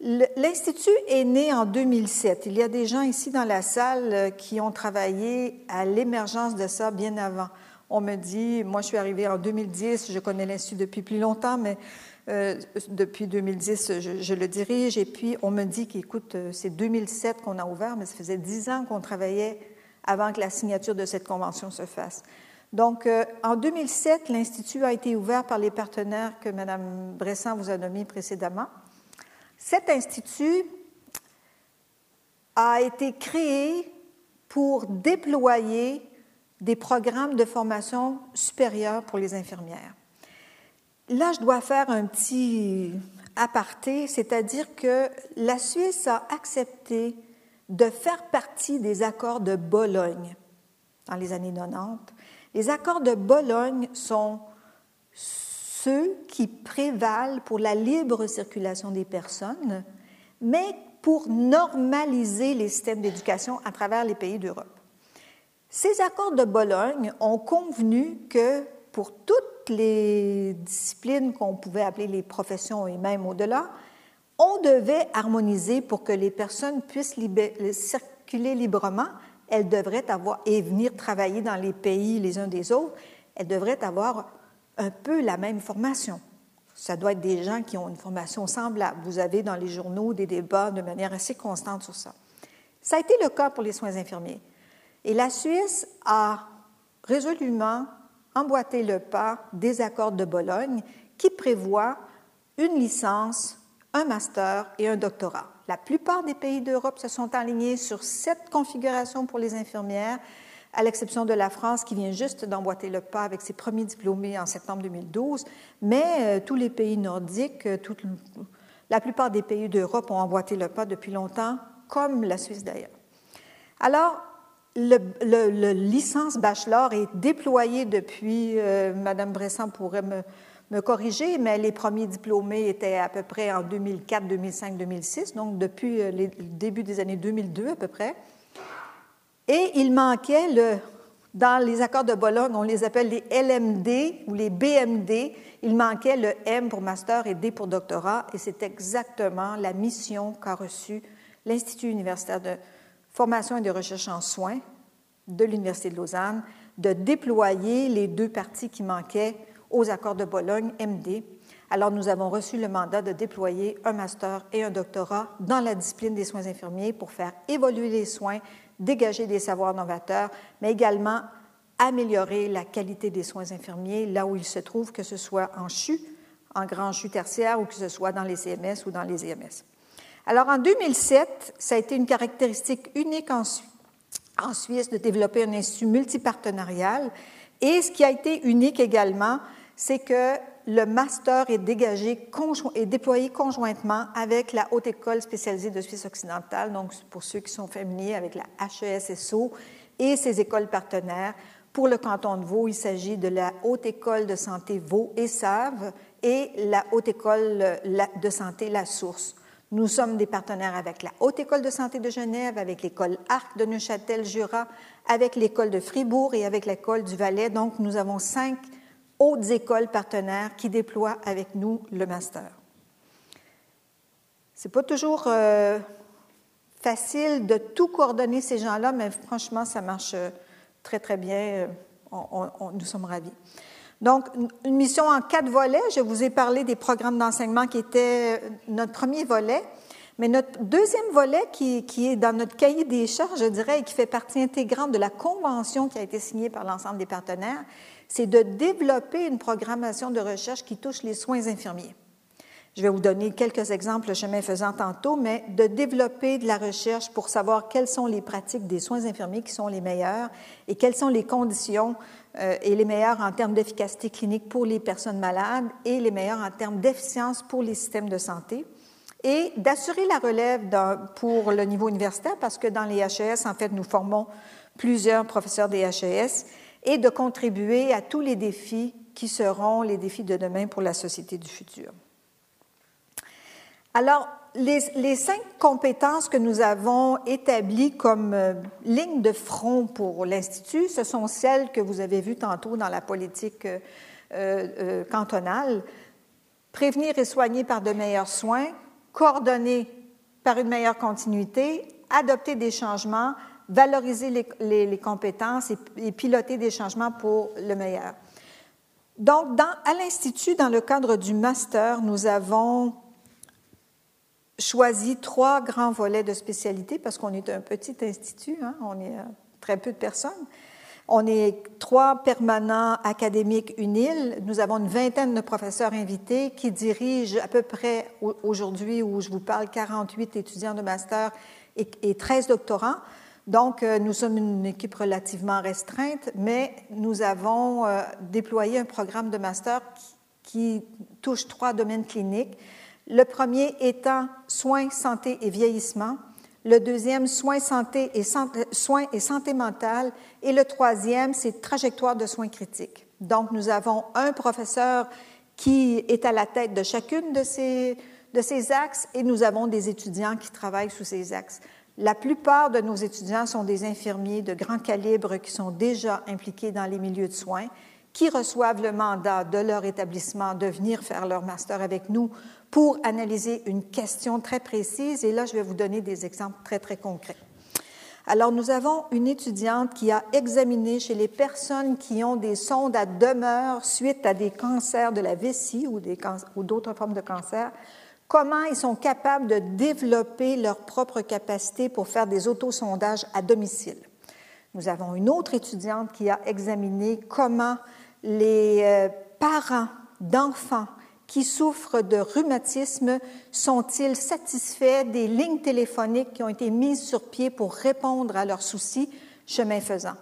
L'Institut est né en 2007. Il y a des gens ici dans la salle euh, qui ont travaillé à l'émergence de ça bien avant. On me dit, moi je suis arrivée en 2010, je connais l'Institut depuis plus longtemps, mais euh, depuis 2010, je, le dirige. Et puis on me dit qu'écoute, c'est 2007 qu'on a ouvert, mais ça faisait dix ans qu'on travaillait avant que la signature de cette convention se fasse. Donc, en 2007, l'Institut a été ouvert par les partenaires que Mme Bressan vous a nommés précédemment. Cet institut a été créé pour déployer des programmes de formation supérieure pour les infirmières. Là, je dois faire un petit aparté, c'est-à-dire que la Suisse a accepté de faire partie des accords de Bologne dans les années 90. Les accords de Bologne sont ceux qui prévalent pour la libre circulation des personnes, mais pour normaliser les systèmes d'éducation à travers les pays d'Europe. Ces accords de Bologne ont convenu que pour toutes les disciplines qu'on pouvait appeler les professions et même au-delà, on devait harmoniser pour que les personnes puissent circuler librement. Elles devraient avoir et venir travailler dans les pays les uns des autres. Elles devraient avoir un peu la même formation. Ça doit être des gens qui ont une formation semblable. Vous avez dans les journaux des débats de manière assez constante sur ça. Ça a été le cas pour les soins infirmiers. Et la Suisse a résolument emboîté le pas des accords de Bologne qui prévoient une licence, un master et un doctorat. La plupart des pays d'Europe se sont alignés sur cette configuration pour les infirmières à l'exception de la France qui vient juste d'emboîter le pas avec ses premiers diplômés en septembre 2012, mais euh, tous les pays nordiques, euh, la plupart des pays d'Europe ont emboîté le pas depuis longtemps, comme la Suisse d'ailleurs. Alors, le, licence bachelor est déployé depuis, euh, Madame Bressan pourrait me, me, corriger, mais les premiers diplômés étaient à peu près en 2004, 2005, 2006, donc depuis le début des années 2002 à peu près. Et il manquait, le, dans les accords de Bologne, on les appelle les LMD ou les BMD, il manquait le M pour master et D pour doctorat, et c'est exactement la mission qu'a reçue l'Institut universitaire de formation et de recherche en soins de l'Université de Lausanne, de déployer les deux parties qui manquaient aux accords de Bologne, MD. Alors nous avons reçu le mandat de déployer un master et un doctorat dans la discipline des soins infirmiers pour faire évoluer les soins dégager des savoirs novateurs, mais également améliorer la qualité des soins infirmiers là où ils se trouvent, que ce soit en CHU, en grand CHU tertiaire ou que ce soit dans les CMS ou dans les EMS. Alors en 2007, ça a été une caractéristique unique en, en Suisse de développer un institut multipartenarial. Et ce qui a été unique également, c'est que le master est dégagé et déployé conjointement avec la Haute École spécialisée de Suisse occidentale, donc pour ceux qui sont familiers avec la HESSO et ses écoles partenaires. Pour le canton de Vaud, il s'agit de la Haute École de santé Vaud et Save et la Haute École de santé La Source. Nous sommes des partenaires avec la Haute École de santé de Genève, avec l'école Arc de Neuchâtel-Jura, avec l'école de Fribourg et avec l'école du Valais. Donc, nous avons cinq hautes écoles partenaires qui déploient avec nous le master. C'est pas toujours euh, facile de tout coordonner ces gens-là, mais franchement, ça marche euh, très, très bien. Euh, nous sommes ravis. Donc, une mission en quatre volets. Je vous ai parlé des programmes d'enseignement qui étaient notre premier volet. Mais notre deuxième volet, qui, est dans notre cahier des charges, je dirais, et qui fait partie intégrante de la convention qui a été signée par l'ensemble des partenaires, c'est de développer une programmation de recherche qui touche les soins infirmiers. Je vais vous donner quelques exemples le chemin faisant tantôt, mais de développer de la recherche pour savoir quelles sont les pratiques des soins infirmiers qui sont les meilleures et quelles sont les conditions euh, et les meilleures en termes d'efficacité clinique pour les personnes malades et les meilleures en termes d'efficience pour les systèmes de santé. Et d'assurer la relève pour le niveau universitaire, parce que dans les HES, en fait, nous formons plusieurs professeurs des HES et de contribuer à tous les défis qui seront les défis de demain pour la société du futur. Alors, les, cinq compétences que nous avons établies comme euh, ligne de front pour l'Institut, ce sont celles que vous avez vues tantôt dans la politique euh, euh, cantonale. Prévenir et soigner par de meilleurs soins, coordonner par une meilleure continuité, adopter des changements, valoriser les, compétences et, piloter des changements pour le meilleur. Donc, à l'Institut, dans le cadre du master, nous avons choisi trois grands volets de spécialité parce qu'on est un petit institut, hein, on est euh, très peu de personnes. On est trois permanents académiques UNIL. Nous avons une vingtaine de professeurs invités qui dirigent à peu près aujourd'hui où je vous parle 48 étudiants de master et 13 doctorants. Donc, euh, nous sommes une équipe relativement restreinte, mais nous avons euh, déployé un programme de master qui, touche trois domaines cliniques. Le premier étant soins, santé et vieillissement. Le deuxième, soins, santé et santé, soins et santé mentale. Et le troisième, c'est trajectoire de soins critiques. Donc, nous avons un professeur qui est à la tête de chacune de ces, de ces axes et nous avons des étudiants qui travaillent sous ces axes. La plupart de nos étudiants sont des infirmiers de grand calibre qui sont déjà impliqués dans les milieux de soins, qui reçoivent le mandat de leur établissement de venir faire leur master avec nous pour analyser une question très précise. Et là, je vais vous donner des exemples très, très concrets. Alors, nous avons une étudiante qui a examiné chez les personnes qui ont des sondes à demeure suite à des cancers de la vessie ou d'autres formes de cancer comment ils sont capables de développer leur propre capacité pour faire des autosondages à domicile. Nous avons une autre étudiante qui a examiné comment les euh, parents d'enfants qui souffrent de rhumatisme sont-ils satisfaits des lignes téléphoniques qui ont été mises sur pied pour répondre à leurs soucis chemin faisant.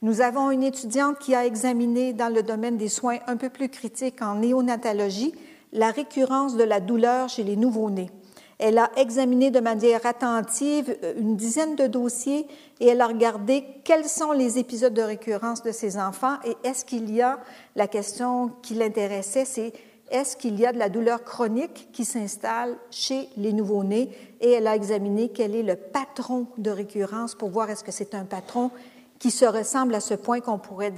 Nous avons une étudiante qui a examiné dans le domaine des soins un peu plus critiques en néonatologie la récurrence de la douleur chez les nouveau-nés. Elle a examiné de manière attentive euh, une dizaine de dossiers et elle a regardé quels sont les épisodes de récurrence de ces enfants et est-ce qu'il y a, la question qui l'intéressait, c'est est-ce qu'il y a de la douleur chronique qui s'installe chez les nouveau-nés et elle a examiné quel est le patron de récurrence pour voir est-ce que c'est un patron qui se ressemble à ce point qu'on pourrait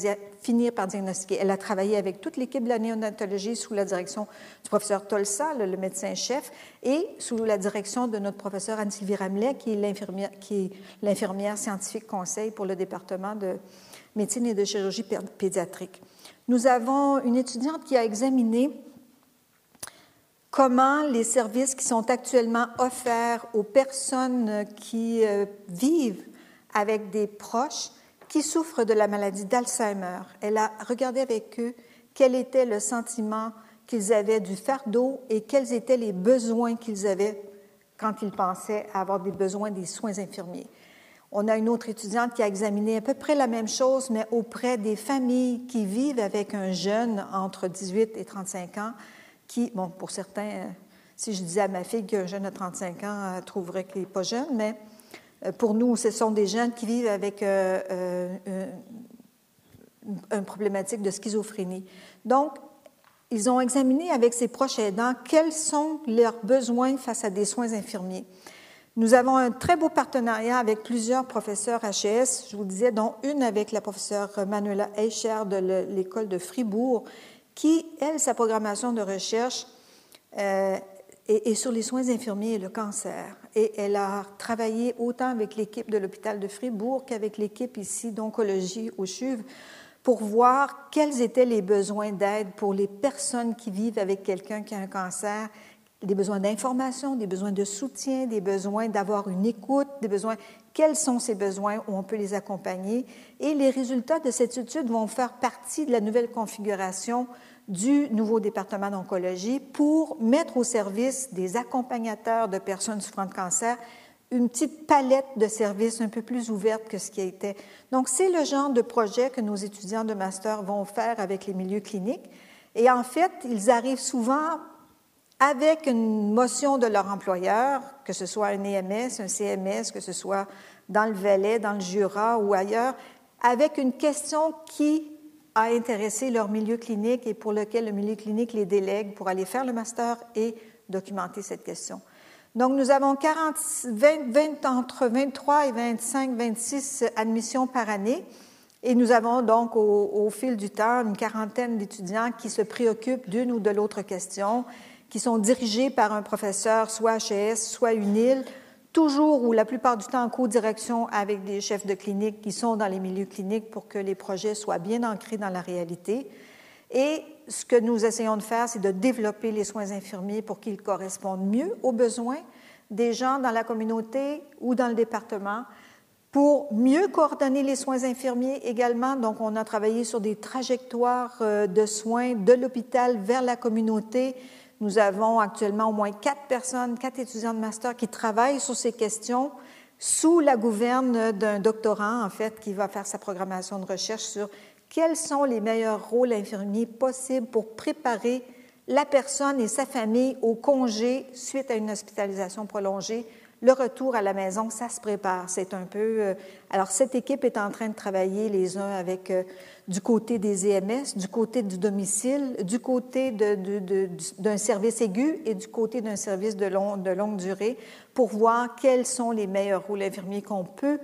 finir par diagnostiquer. Elle a travaillé avec toute l'équipe de la néonatologie sous la direction du professeur Tolsa, le, médecin-chef, et sous la direction de notre professeur Anne-Sylvie Ramelet, qui est l'infirmière scientifique conseil pour le département de médecine et de chirurgie pédiatrique. Nous avons une étudiante qui a examiné comment les services qui sont actuellement offerts aux personnes qui euh, vivent avec des proches qui souffrent de la maladie d'Alzheimer. Elle a regardé avec eux quel était le sentiment qu'ils avaient du fardeau et quels étaient les besoins qu'ils avaient quand ils pensaient avoir des besoins des soins infirmiers. On a une autre étudiante qui a examiné à peu près la même chose, mais auprès des familles qui vivent avec un jeune entre 18 et 35 ans, qui, bon, pour certains, si je disais à ma fille qu'un jeune de 35 ans, trouverait qu'il n'est pas jeune, mais euh, pour nous, ce sont des jeunes qui vivent avec euh, euh, une problématique de schizophrénie. Donc, ils ont examiné avec ces proches aidants quels sont leurs besoins face à des soins infirmiers. Nous avons un très beau partenariat avec plusieurs professeurs HES, je vous disais, dont une avec la professeure Manuela Eicher de l'école de Fribourg, qui, elle, sa programmation de recherche euh, est, sur les soins infirmiers et le cancer. Et elle a travaillé autant avec l'équipe de l'hôpital de Fribourg qu'avec l'équipe ici d'oncologie au CHUV pour voir quels étaient les besoins d'aide pour les personnes qui vivent avec quelqu'un qui a un cancer, des besoins d'information, des besoins de soutien, des besoins d'avoir une écoute, des besoins, quels sont ces besoins où on peut les accompagner. Et les résultats de cette étude vont faire partie de la nouvelle configuration du nouveau département d'oncologie pour mettre au service des accompagnateurs de personnes souffrant de cancer une petite palette de services un peu plus ouverte que ce qui été. Donc, c'est le genre de projet que nos étudiants de master vont faire avec les milieux cliniques. Et en fait, ils arrivent souvent avec une motion de leur employeur, que ce soit un EMS, un CMS, que ce soit dans le Valais, dans le Jura ou ailleurs, avec une question qui a intéressé leur milieu clinique et pour lequel le milieu clinique les délègue pour aller faire le master et documenter cette question. Donc, nous avons 40, 20, entre 23 et 25, 26 admissions par année. Et nous avons donc au, fil du temps une quarantaine d'étudiants qui se préoccupent d'une ou de l'autre question, qui sont dirigés par un professeur, soit HES, soit UNIL, toujours ou la plupart du temps en co-direction avec des chefs de clinique qui sont dans les milieux cliniques pour que les projets soient bien ancrés dans la réalité. Et ce que nous essayons de faire, c'est de développer les soins infirmiers pour qu'ils correspondent mieux aux besoins des gens dans la communauté ou dans le département pour mieux coordonner les soins infirmiers également. Donc, on a travaillé sur des trajectoires euh, de soins de l'hôpital vers la communauté. Nous avons actuellement au moins quatre personnes, quatre étudiants de master qui travaillent sur ces questions sous la gouverne d'un doctorant, en fait, qui va faire sa programmation de recherche sur quels sont les meilleurs rôles infirmiers possibles pour préparer la personne et sa famille au congé suite à une hospitalisation prolongée. Le retour à la maison, ça se prépare. C'est un peu. Euh, alors, cette équipe est en train de travailler les uns avec euh, du côté des EMS, du côté du domicile, du côté d'un service aigu et du côté d'un service de, longue durée pour voir quels sont les meilleurs rôles infirmiers qu'on peut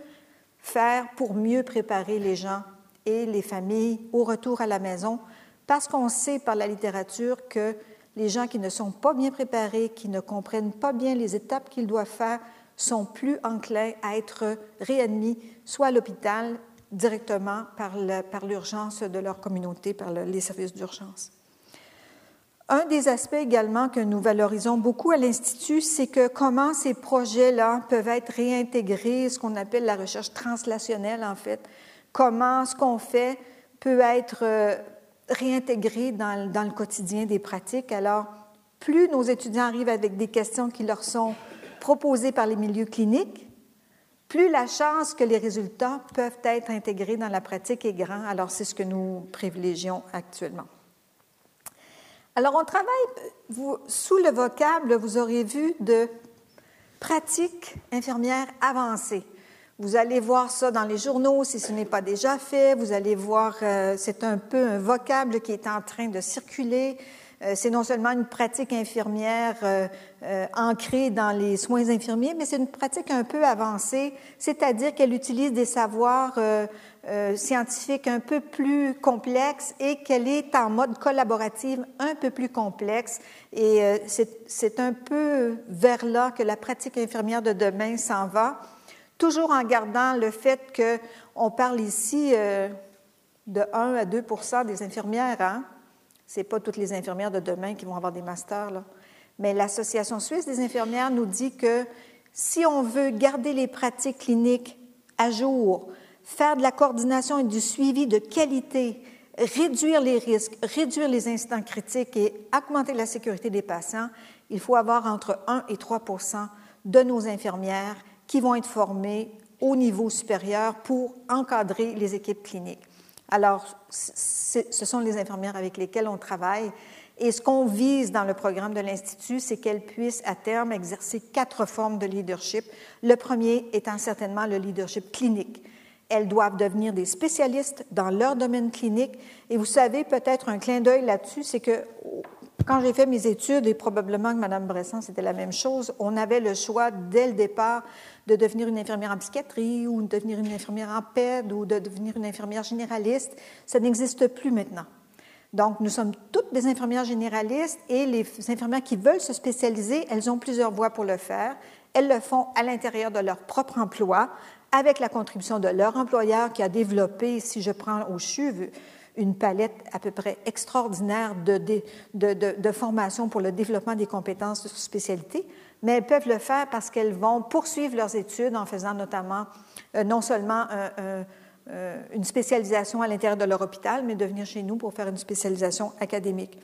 faire pour mieux préparer les gens et les familles au retour à la maison, parce qu'on sait par la littérature que les gens qui ne sont pas bien préparés, qui ne comprennent pas bien les étapes qu'ils doivent faire, sont plus enclins à être réadmis, soit à l'hôpital directement par l'urgence de leur communauté, par les services d'urgence. Un des aspects également que nous valorisons beaucoup à l'Institut, c'est que comment ces projets-là peuvent être réintégrés, ce qu'on appelle la recherche translationnelle en fait, comment ce qu'on fait peut être euh, réintégré dans, dans, le quotidien des pratiques. Alors, plus nos étudiants arrivent avec des questions qui leur sont proposées par les milieux cliniques, plus la chance que les résultats peuvent être intégrés dans la pratique est grande. Alors, c'est ce que nous privilégions actuellement. Alors, on travaille sous le vocable, vous aurez vu, de pratique infirmière avancée. Vous allez voir ça dans les journaux si ce n'est pas déjà fait. Vous allez voir, euh, c'est un peu un vocable qui est en train de circuler. Euh, c'est non seulement une pratique infirmière euh, ancrée dans les soins infirmiers, mais c'est une pratique un peu avancée, c'est-à-dire qu'elle utilise des savoirs scientifiques un peu plus complexes et qu'elle est en mode collaboratif un peu plus complexe. Et c'est un peu vers là que la pratique infirmière de demain s'en va toujours en gardant le fait qu'on parle ici euh, de 1 à 2% des infirmières. Hein? Ce n'est pas toutes les infirmières de demain qui vont avoir des masters. Mais l'Association suisse des infirmières nous dit que si on veut garder les pratiques cliniques à jour, faire de la coordination et du suivi de qualité, réduire les risques, réduire les incidents critiques et augmenter la sécurité des patients, il faut avoir entre 1 et 3 de nos infirmières qui vont être formées au niveau supérieur pour encadrer les équipes cliniques. Alors, ce sont les infirmières avec lesquelles on travaille. Et ce qu'on vise dans le programme de l'Institut, c'est qu'elles puissent à terme exercer quatre formes de leadership. Le premier étant certainement le leadership clinique. Elles doivent devenir des spécialistes dans leur domaine clinique. Et vous savez, peut-être un clin d'œil là-dessus, c'est que quand j'ai fait mes études, et probablement que Mme Bresson, c'était la même chose, on avait le choix dès le départ de devenir une infirmière en psychiatrie ou de devenir une infirmière en PED ou de devenir une infirmière généraliste. Ça n'existe plus maintenant. Donc, nous sommes toutes des infirmières généralistes et les infirmières qui veulent se spécialiser, elles ont plusieurs voies pour le faire. Elles le font à l'intérieur de leur propre emploi, avec la contribution de leur employeur qui a développé, si je prends au CHU, une palette à peu près extraordinaire de, de, de, formation pour le développement des compétences de spécialité, mais elles peuvent le faire parce qu'elles vont poursuivre leurs études en faisant notamment euh, non seulement euh, une spécialisation à l'intérieur de leur hôpital, mais de venir chez nous pour faire une spécialisation académique.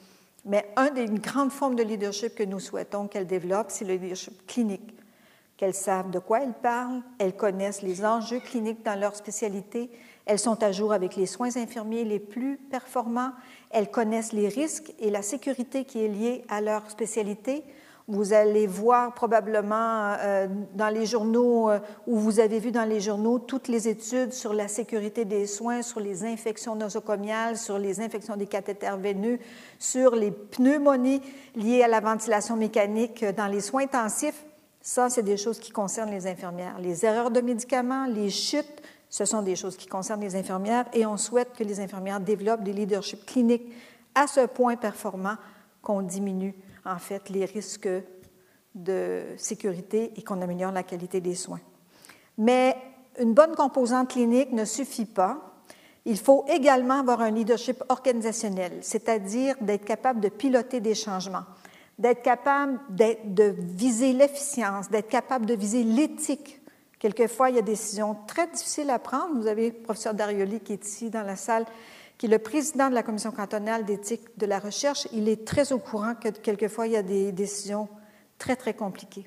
Mais une des grandes formes de leadership que nous souhaitons qu'elles développent, c'est le leadership clinique. Qu'elles savent de quoi elles parlent, elles connaissent les enjeux cliniques dans leur spécialité, elles sont à jour avec les soins infirmiers les plus performants. Elles connaissent les risques et la sécurité qui est liée à leur spécialité. Vous allez voir probablement euh, dans les journaux, euh, ou vous avez vu dans les journaux, toutes les études sur la sécurité des soins, sur les infections nosocomiales, sur les infections des cathéters veineux, sur les pneumonies liées à la ventilation mécanique dans les soins intensifs. Ça, c'est des choses qui concernent les infirmières. Les erreurs de médicaments, les chutes, ce sont des choses qui concernent les infirmières et on souhaite que les infirmières développent des leaderships cliniques à ce point performant qu'on diminue en fait les risques de sécurité et qu'on améliore la qualité des soins. Mais une bonne composante clinique ne suffit pas. Il faut également avoir un leadership organisationnel, c'est-à-dire d'être capable de piloter des changements, d'être capable de viser l'efficience, d'être capable de viser l'éthique Quelquefois, il y a des décisions très difficiles à prendre. Vous avez le professeur Darioli qui est ici dans la salle, qui est le président de la commission cantonale d'éthique de la recherche. Il est très au courant que quelquefois, il y a des décisions très, très compliquées.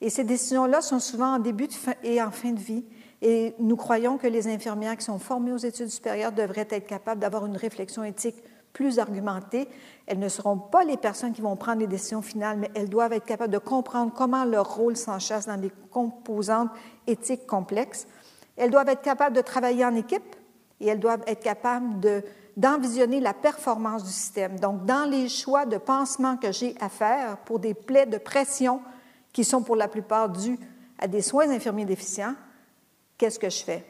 Et ces décisions-là sont souvent en début et en fin de vie. Et nous croyons que les infirmières qui sont formées aux études supérieures devraient être capables d'avoir une réflexion éthique plus argumentées. Elles ne seront pas les personnes qui vont prendre les décisions finales, mais elles doivent être capables de comprendre comment leur rôle s'enchasse dans des composantes éthiques complexes. Elles doivent être capables de travailler en équipe et elles doivent être capables de, d'envisionner la performance du système. Donc, dans les choix de pansement que j'ai à faire pour des plaies de pression qui sont pour la plupart dus à des soins infirmiers déficients, qu'est-ce que je fais?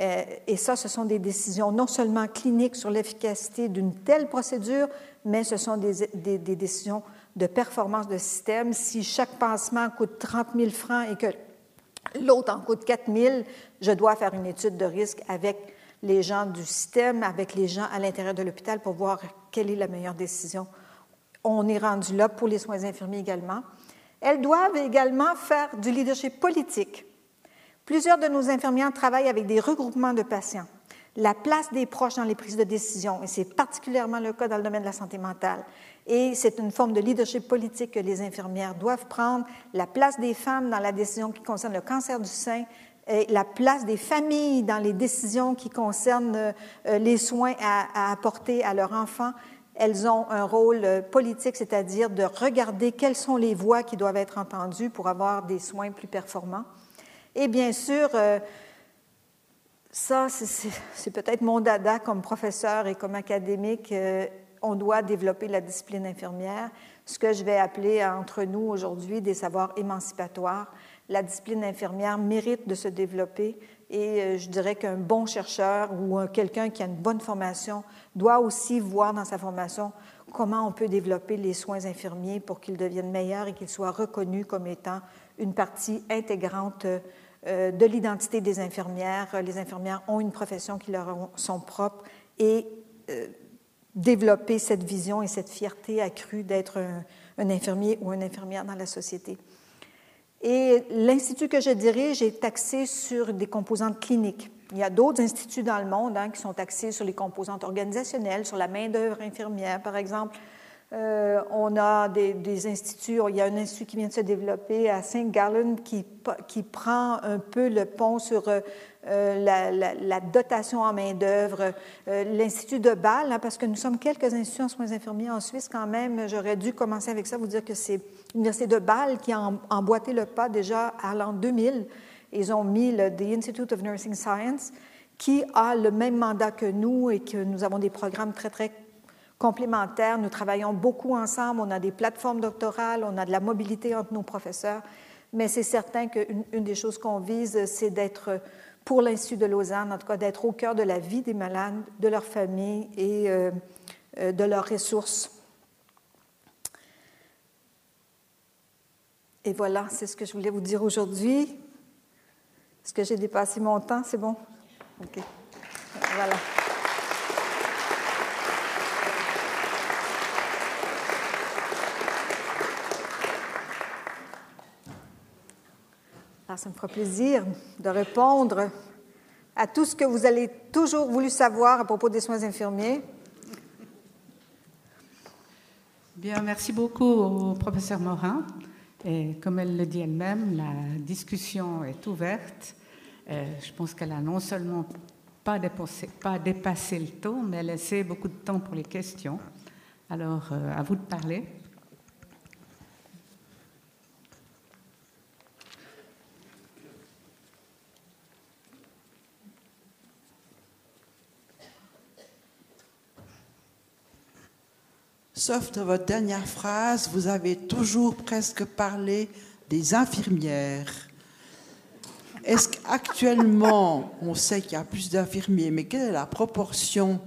Euh, et ça, ce sont des décisions non seulement cliniques sur l'efficacité d'une telle procédure, mais ce sont des, décisions de performance de système. Si chaque pansement coûte 30 000 francs et que l'autre en coûte 4 000, je dois faire une étude de risque avec les gens du système, avec les gens à l'intérieur de l'hôpital pour voir quelle est la meilleure décision. On est rendu là pour les soins infirmiers également. Elles doivent également faire du leadership politique Plusieurs de nos infirmières travaillent avec des regroupements de patients. La place des proches dans les prises de décision, et c'est particulièrement le cas dans le domaine de la santé mentale. Et c'est une forme de leadership politique que les infirmières doivent prendre. La place des femmes dans la décision qui concerne le cancer du sein, et la place des familles dans les décisions qui concernent euh, les soins à, apporter à leurs enfants. Elles ont un rôle euh, politique, c'est-à-dire de regarder quelles sont les voix qui doivent être entendues pour avoir des soins plus performants. Et bien sûr, euh, ça, c'est peut-être mon dada comme professeur et comme académique. On doit développer la discipline infirmière, ce que je vais appeler entre nous aujourd'hui des savoirs émancipatoires. La discipline infirmière mérite de se développer et euh, je dirais qu'un bon chercheur ou quelqu'un qui a une bonne formation doit aussi voir dans sa formation comment on peut développer les soins infirmiers pour qu'ils deviennent meilleurs et qu'ils soient reconnus comme étant une partie intégrante euh, de l'identité des infirmières. Les infirmières ont une profession qui leur sont propres et euh, développer cette vision et cette fierté accrue d'être un, infirmier ou une infirmière dans la société. Et l'Institut que je dirige est axé sur des composantes cliniques. Il y a d'autres instituts dans le monde hein, qui sont axés sur les composantes organisationnelles, sur la main-d'œuvre infirmière, par exemple. Euh, on a des, instituts, il y a un institut qui vient de se développer à Saint Gallen qui, qui prend un peu le pont sur euh, la, dotation en main-d'œuvre. Euh, L'Institut de Bâle, hein, parce que nous sommes quelques instituts en soins infirmiers en Suisse quand même, j'aurais dû commencer avec ça, vous dire que c'est l'Université de Bâle qui a emboîté le pas déjà à l'an 2000. Ils ont mis le The Institute of Nursing Science, qui a le même mandat que nous et que nous avons des programmes très, très complémentaires. Nous travaillons beaucoup ensemble, on a des plateformes doctorales, on a de la mobilité entre nos professeurs, mais c'est certain qu'une une des choses qu'on vise, c'est d'être, pour l'Institut de Lausanne, en tout cas, d'être au cœur de la vie des malades, de leur famille et euh, euh, de leurs ressources. Et voilà, c'est ce que je voulais vous dire aujourd'hui. Est-ce que j'ai dépassé mon temps? C'est bon? OK. Voilà. Ça me fera plaisir de répondre à tout ce que vous avez toujours voulu savoir à propos des soins infirmiers. Bien, merci beaucoup au professeur Morin. Et comme elle le dit elle-même, la discussion est ouverte. Je pense qu'elle a non seulement pas dépassé, pas dépassé le temps, mais laissé beaucoup de temps pour les questions. Alors, euh, à vous de parler. Sauf dans votre dernière phrase, vous avez toujours presque parlé des infirmières. Est-ce qu'actuellement, on sait qu'il y a plus d'infirmiers, mais quelle est la proportion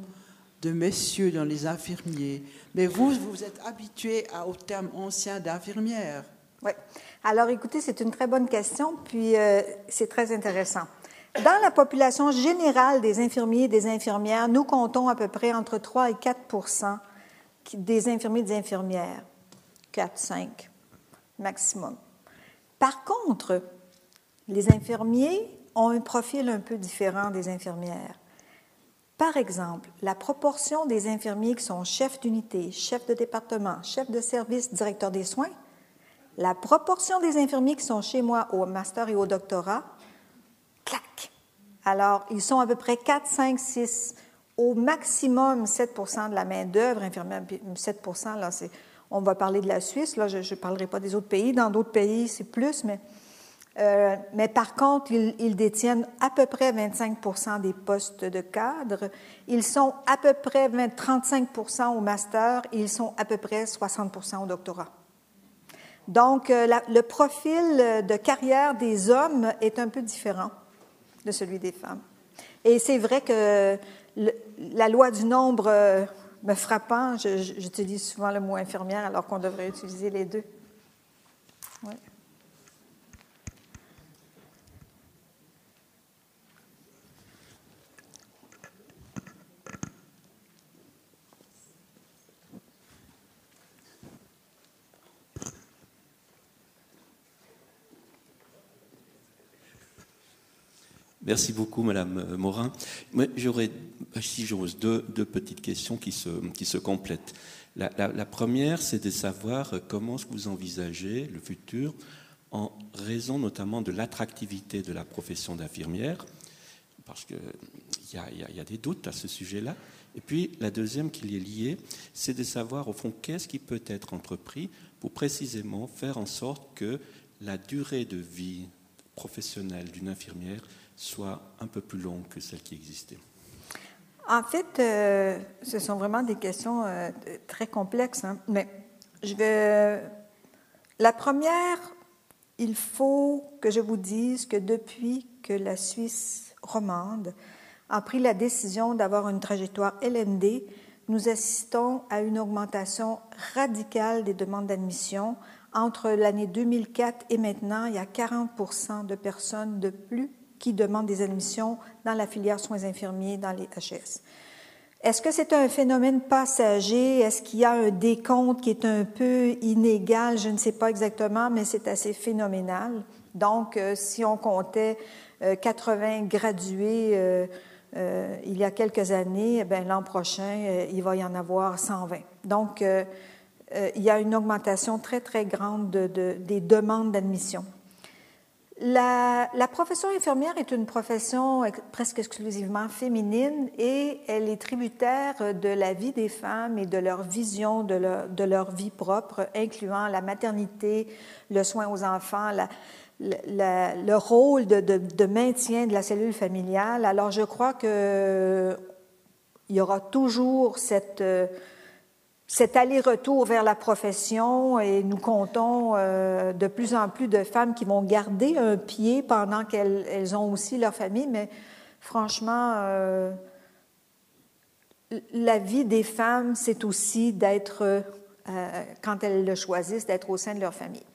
de messieurs dans les infirmiers? Mais vous, vous êtes habitué au terme ancien d'infirmière. Oui. Alors, écoutez, c'est une très bonne question, puis euh, c'est très intéressant. Dans la population générale des infirmiers et des infirmières, nous comptons à peu près entre 3 et 4 des infirmiers et des infirmières. 4, 5 maximum. Par contre, les infirmiers ont un profil un peu différent des infirmières. Par exemple, la proportion des infirmiers qui sont chefs d'unité, chefs de département, chefs de service, directeurs des soins, la proportion des infirmiers qui sont chez moi au master et au doctorat, clac. Alors, ils sont à peu près 4, 5, 6 au maximum 7% de la main-d'œuvre infirmière. 7 là, on va parler de la Suisse, là, je ne parlerai pas des autres pays. Dans d'autres pays, c'est plus, mais, euh, mais par contre, ils, détiennent à peu près 25% des postes de cadre. Ils sont à peu près 20, 35% au master et ils sont à peu près 60% au doctorat. Donc, euh, le profil de carrière des hommes est un peu différent de celui des femmes. Et c'est vrai que la loi du nombre euh, me frappant, j'utilise souvent le mot infirmière alors qu'on devrait utiliser les deux. Merci beaucoup, Madame Morin. J'aurais, si j'ose, deux, petites questions qui se, complètent. La, première, c'est de savoir comment vous envisagez le futur en raison notamment de l'attractivité de la profession d'infirmière, parce qu'il y, y a des doutes à ce sujet-là. Et puis la deuxième qui est liée, c'est de savoir au fond qu'est-ce qui peut être entrepris pour précisément faire en sorte que la durée de vie professionnelle d'une infirmière soit un peu plus longue que celle qui existait En fait, euh, ce sont vraiment des questions euh, très complexes. Hein. Mais je vais. La première, il faut que je vous dise que depuis que la Suisse romande a pris la décision d'avoir une trajectoire LND, nous assistons à une augmentation radicale des demandes d'admission. Entre l'année 2004 et maintenant, il y a 40 de personnes de plus qui demandent des admissions dans la filière soins infirmiers dans les HS. Est-ce que c'est un phénomène passager? Est-ce qu'il y a un décompte qui est un peu inégal? Je ne sais pas exactement, mais c'est assez phénoménal. Donc, si on comptait 80 gradués il y a quelques années, eh l'an prochain, il va y en avoir 120. Donc, il y a une augmentation très, très grande des demandes d'admission. La, profession infirmière est une profession presque exclusivement féminine et elle est tributaire de la vie des femmes et de leur vision de leur, vie propre, incluant la maternité, le soin aux enfants, le rôle de, maintien de la cellule familiale. Alors je crois qu'il y aura toujours cette cet aller-retour vers la profession et nous comptons euh, de plus en plus de femmes qui vont garder un pied pendant qu'elles ont aussi leur famille, mais franchement, euh, la vie des femmes, c'est aussi d'être, euh, quand elles le choisissent, d'être au sein de leur famille.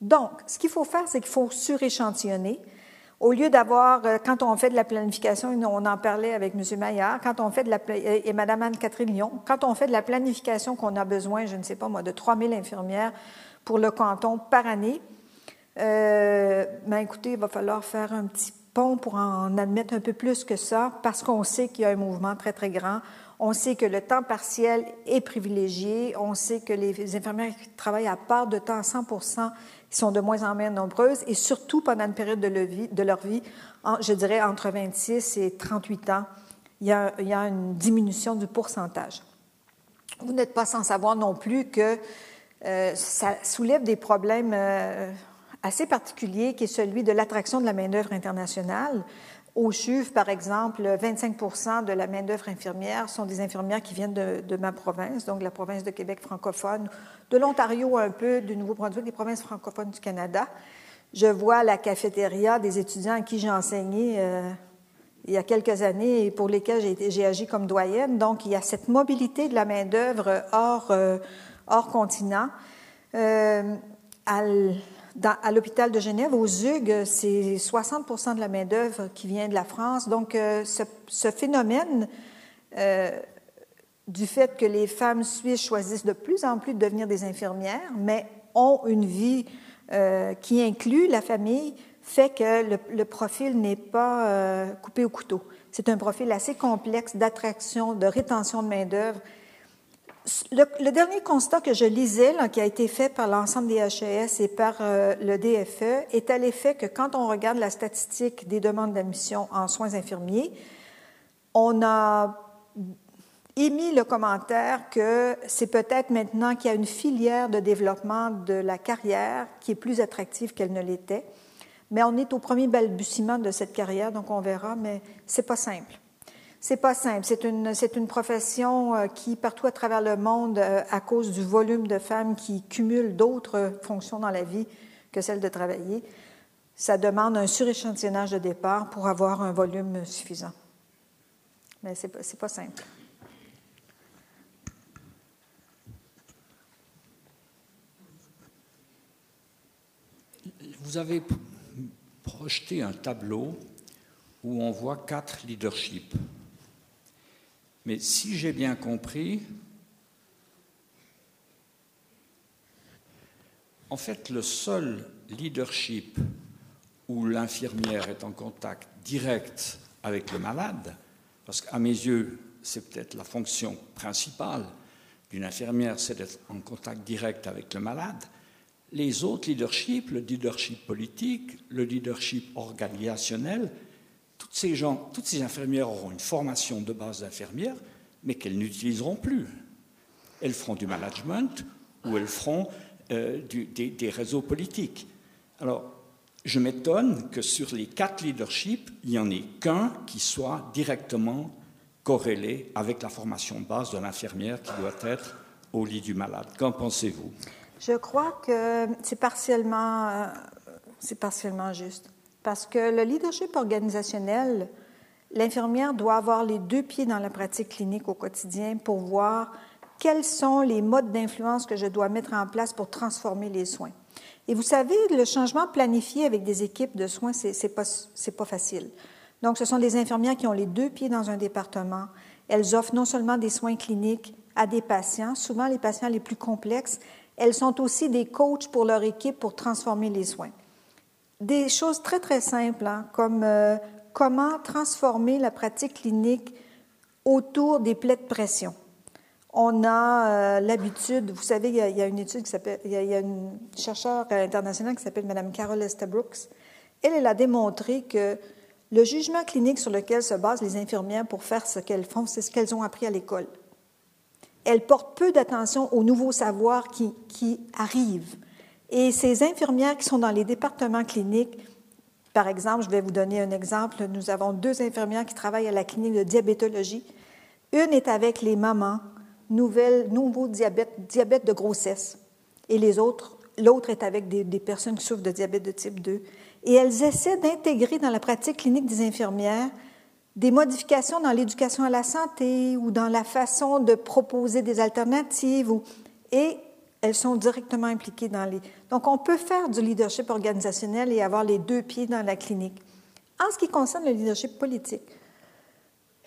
Donc, ce qu'il faut faire, c'est qu'il faut suréchantillonner au lieu d'avoir, euh, quand on fait de la planification, on en parlait avec M. Maillard, quand on fait de la, et Mme Anne-Catherine Lyon, quand on fait de la planification qu'on a besoin, je ne sais pas moi, de 3 000 infirmières pour le canton par année, euh, ben écoutez, il va falloir faire un petit pont pour en admettre un peu plus que ça, parce qu'on sait qu'il y a un mouvement très, très grand. On sait que le temps partiel est privilégié. On sait que les infirmières qui travaillent à part de temps à 100 qui sont de moins en moins nombreuses, et surtout pendant une période de, leur vie, je dirais entre 26 et 38 ans, il y a, une diminution du pourcentage. Vous n'êtes pas sans savoir non plus que euh, ça soulève des problèmes euh, assez particuliers, qui est celui de l'attraction de la main-d'œuvre internationale. Au CHUV, par exemple, 25% de la main-d'œuvre infirmière sont des infirmières qui viennent de, ma province, donc la province de Québec francophone, de l'Ontario un peu, du Nouveau-Brunswick, des provinces francophones du Canada. Je vois la cafétéria des étudiants à qui j'ai enseigné euh, il y a quelques années et pour lesquels j'ai agi comme doyenne. Donc, il y a cette mobilité de la main-d'œuvre hors, euh, hors continent. Euh, l'hôpital de Genève, aux ZUG, c'est 60% de la main-d'œuvre qui vient de la France. Donc, euh, ce, phénomène euh, du fait que les femmes suisses choisissent de plus en plus de devenir des infirmières, mais ont une vie euh, qui inclut la famille, fait que le, le profil n'est pas coupé au couteau. C'est un profil assez complexe d'attraction, de rétention de main-d'œuvre le, dernier constat que je lisais, qui a été fait par l'ensemble des HES et par euh, le DFE, est à l'effet que quand on regarde la statistique des demandes d'admission en soins infirmiers, on a émis le commentaire que c'est peut-être maintenant qu'il y a une filière de développement de la carrière qui est plus attractive qu'elle ne l'était. Mais on est au premier balbutiement de cette carrière, donc on verra, mais c'est pas simple. C'est pas simple. C'est une, c'est une profession euh, qui, partout à travers le monde, euh, à cause du volume de femmes qui cumulent d'autres fonctions dans la vie que celle de travailler, ça demande un suréchantillonnage de départ pour avoir un volume suffisant. Mais c'est pas, pas simple. Vous avez projeté un tableau où on voit quatre leaderships. Mais si j'ai bien compris, en fait, le seul leadership où l'infirmière est en contact direct avec le malade, parce qu'à mes yeux, c'est peut-être la fonction principale d'une infirmière, c'est d'être en contact direct avec le malade. Les autres leaderships, le leadership politique, le leadership organisationnel, toutes ces gens, toutes ces infirmières auront une formation de base d'infirmière, mais qu'elles n'utiliseront plus. Elles feront du management ou elles feront euh, des, réseaux politiques. Alors, je m'étonne que sur les quatre leaderships, il n'y en ait qu'un qui soit directement corrélé avec la formation de base de l'infirmière qui doit être au lit du malade. Qu'en pensez-vous? Je crois que c'est partiellement, euh, partiellement juste. Parce que le leadership organisationnel, l'infirmière doit avoir les deux pieds dans la pratique clinique au quotidien pour voir quels sont les modes d'influence que je dois mettre en place pour transformer les soins. Et vous savez, le changement planifié avec des équipes de soins, c'est n'est pas, pas facile. Donc, ce sont des infirmières qui ont les deux pieds dans un département. Elles offrent non seulement des soins cliniques à des patients, souvent les patients les plus complexes, elles sont aussi des coachs pour leur équipe pour transformer les soins des choses très, très simples, hein, comme euh, comment transformer la pratique clinique autour des plaies de pression. On a euh, l'habitude, vous savez, il y, a, une étude qui s'appelle, il, y a une chercheure internationale qui s'appelle Mme Carol Estabrook. Elle, elle a démontré que le jugement clinique sur lequel se basent les infirmières pour faire ce qu'elles font, c'est ce qu'elles ont appris à l'école. Elles portent peu d'attention aux nouveaux savoirs qui arrivent. Et ces infirmières qui sont dans les départements cliniques, par exemple, je vais vous donner un exemple. Nous avons deux infirmières qui travaillent à la clinique de diabétologie. Une est avec les mamans, nouvelle, nouveau diabète, diabète de grossesse. Et les autres, l'autre est avec des, des, personnes qui souffrent de diabète de type 2. Et elles essaient d'intégrer dans la pratique clinique des infirmières des modifications dans l'éducation à la santé ou dans la façon de proposer des alternatives. Ou, et elles sont directement impliquées dans les... Donc, on peut faire du leadership organisationnel et avoir les deux pieds dans la clinique. En ce qui concerne le leadership politique,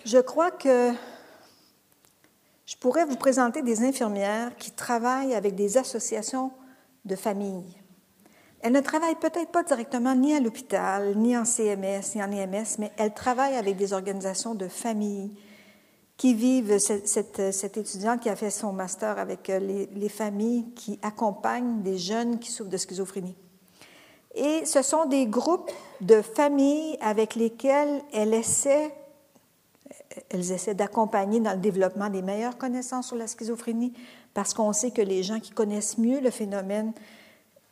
je crois que je pourrais vous présenter des infirmières qui travaillent avec des associations de familles. Elles ne travaillent peut-être pas directement ni à l'hôpital, ni en CMS, ni en EMS, mais elles travaillent avec des organisations de familles qui vivent, cette, étudiante qui a fait son master avec euh, les, familles qui accompagnent des jeunes qui souffrent de schizophrénie. Et ce sont des groupes de familles avec lesquels elle essaie, elles essaient d'accompagner dans le développement des meilleures connaissances sur la schizophrénie, parce qu'on sait que les gens qui connaissent mieux le phénomène,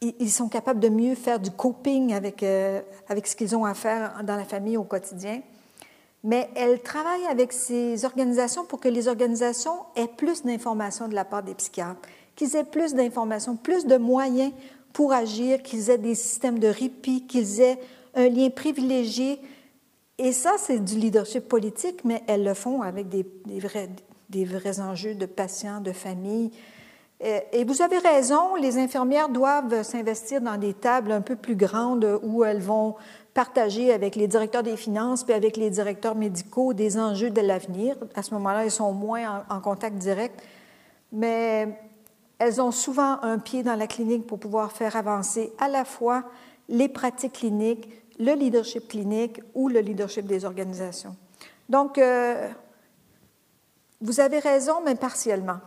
ils sont capables de mieux faire du coping avec, euh, avec ce qu'ils ont à faire dans la famille au quotidien mais elle travaille avec ces organisations pour que les organisations aient plus d'informations de la part des psychiatres, qu'ils aient plus d'informations, plus de moyens pour agir, qu'ils aient des systèmes de répit, qu'ils aient un lien privilégié. Et ça, c'est du leadership politique, mais elles le font avec des, des vrais enjeux de patients, de familles. Et vous avez raison, les infirmières doivent s'investir dans des tables un peu plus grandes où elles vont partager avec les directeurs des finances puis avec les directeurs médicaux des enjeux de l'avenir. À ce moment-là, elles sont moins en, contact direct, mais elles ont souvent un pied dans la clinique pour pouvoir faire avancer à la fois les pratiques cliniques, le leadership clinique ou le leadership des organisations. Donc, euh, vous avez raison, mais partiellement.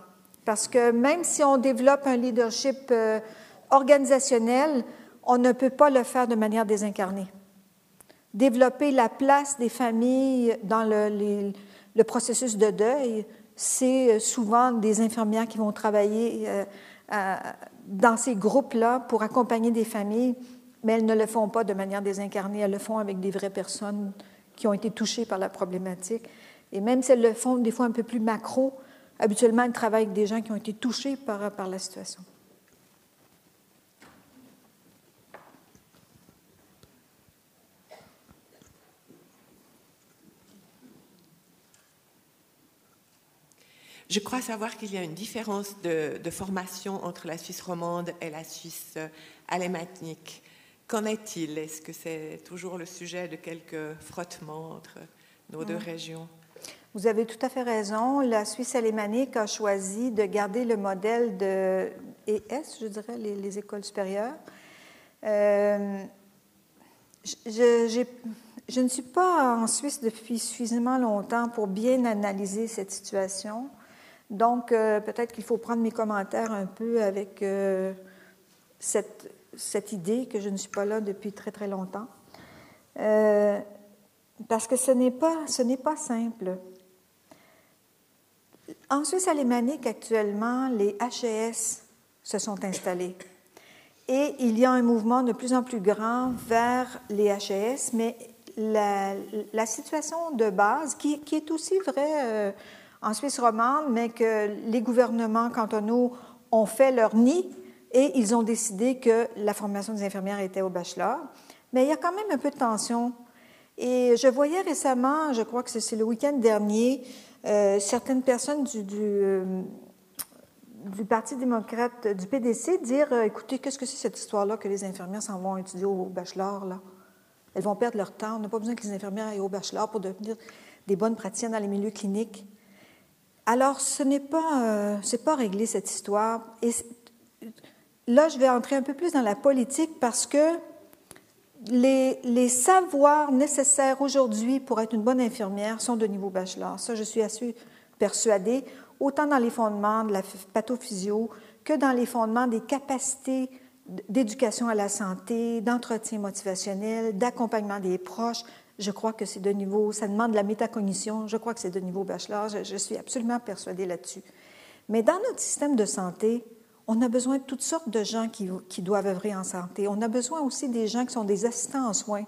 Parce que même si on développe un leadership euh, organisationnel, on ne peut pas le faire de manière désincarnée développer la place des familles dans le, processus de deuil, c'est euh, souvent des infirmières qui vont travailler euh, dans ces groupes-là pour accompagner des familles, mais elles ne le font pas de manière désincarnée, elles le font avec des vraies personnes qui ont été touchées par la problématique. Et même si elles le font des fois un peu plus macro, habituellement, elles travaillent avec des gens qui ont été touchés par, par la situation. Je crois savoir qu'il y a une différence de, formation entre la Suisse romande et la Suisse euh, alémanique. Qu'en est-il? Est-ce que c'est toujours le sujet de quelques frottements entre nos deux régions? Vous avez tout à fait raison. La Suisse alémanique a choisi de garder le modèle de ES, je dirais, les, écoles supérieures. Euh, je, je, ne suis pas en Suisse depuis suffisamment longtemps pour bien analyser cette situation. Donc, euh, peut-être qu'il faut prendre mes commentaires un peu avec euh, cette, cette, idée que je ne suis pas là depuis très, très longtemps. Euh, parce que ce n'est pas, pas simple. En Suisse alémanique, actuellement, les HES se sont installés. Et il y a un mouvement de plus en plus grand vers les HES, mais la, la situation de base, qui, qui est aussi vraie en Suisse romande, mais que les gouvernements cantonaux ont fait leur nid et ils ont décidé que la formation des infirmières était au bachelor. Mais il y a quand même un peu de tension. Et je voyais récemment, je crois que c'est le week-end dernier, euh, certaines personnes euh, du, Parti démocrate, du PDC, dire euh, écoutez, qu'est-ce que c'est cette histoire-là que les infirmières s'en vont étudier au bachelor Elles vont perdre leur temps. On n'a pas besoin que les infirmières aillent au bachelor pour devenir des bonnes praticiennes dans les milieux cliniques. Alors, ce n'est pas, euh, pas réglé cette histoire. Et là, je vais entrer un peu plus dans la politique parce que les, les savoirs nécessaires aujourd'hui pour être une bonne infirmière sont de niveau bachelor. Ça, je suis assez persuadée, autant dans les fondements de la pathophysio que dans les fondements des capacités d'éducation à la santé, d'entretien motivationnel, d'accompagnement des proches. Je crois que c'est de niveau, ça demande de la métacognition, je crois que c'est de niveau bachelor, je, suis absolument persuadée là-dessus. Mais dans notre système de santé, on a besoin de toutes sortes de gens qui, qui, doivent œuvrer en santé. On a besoin aussi des gens qui sont des assistants en soins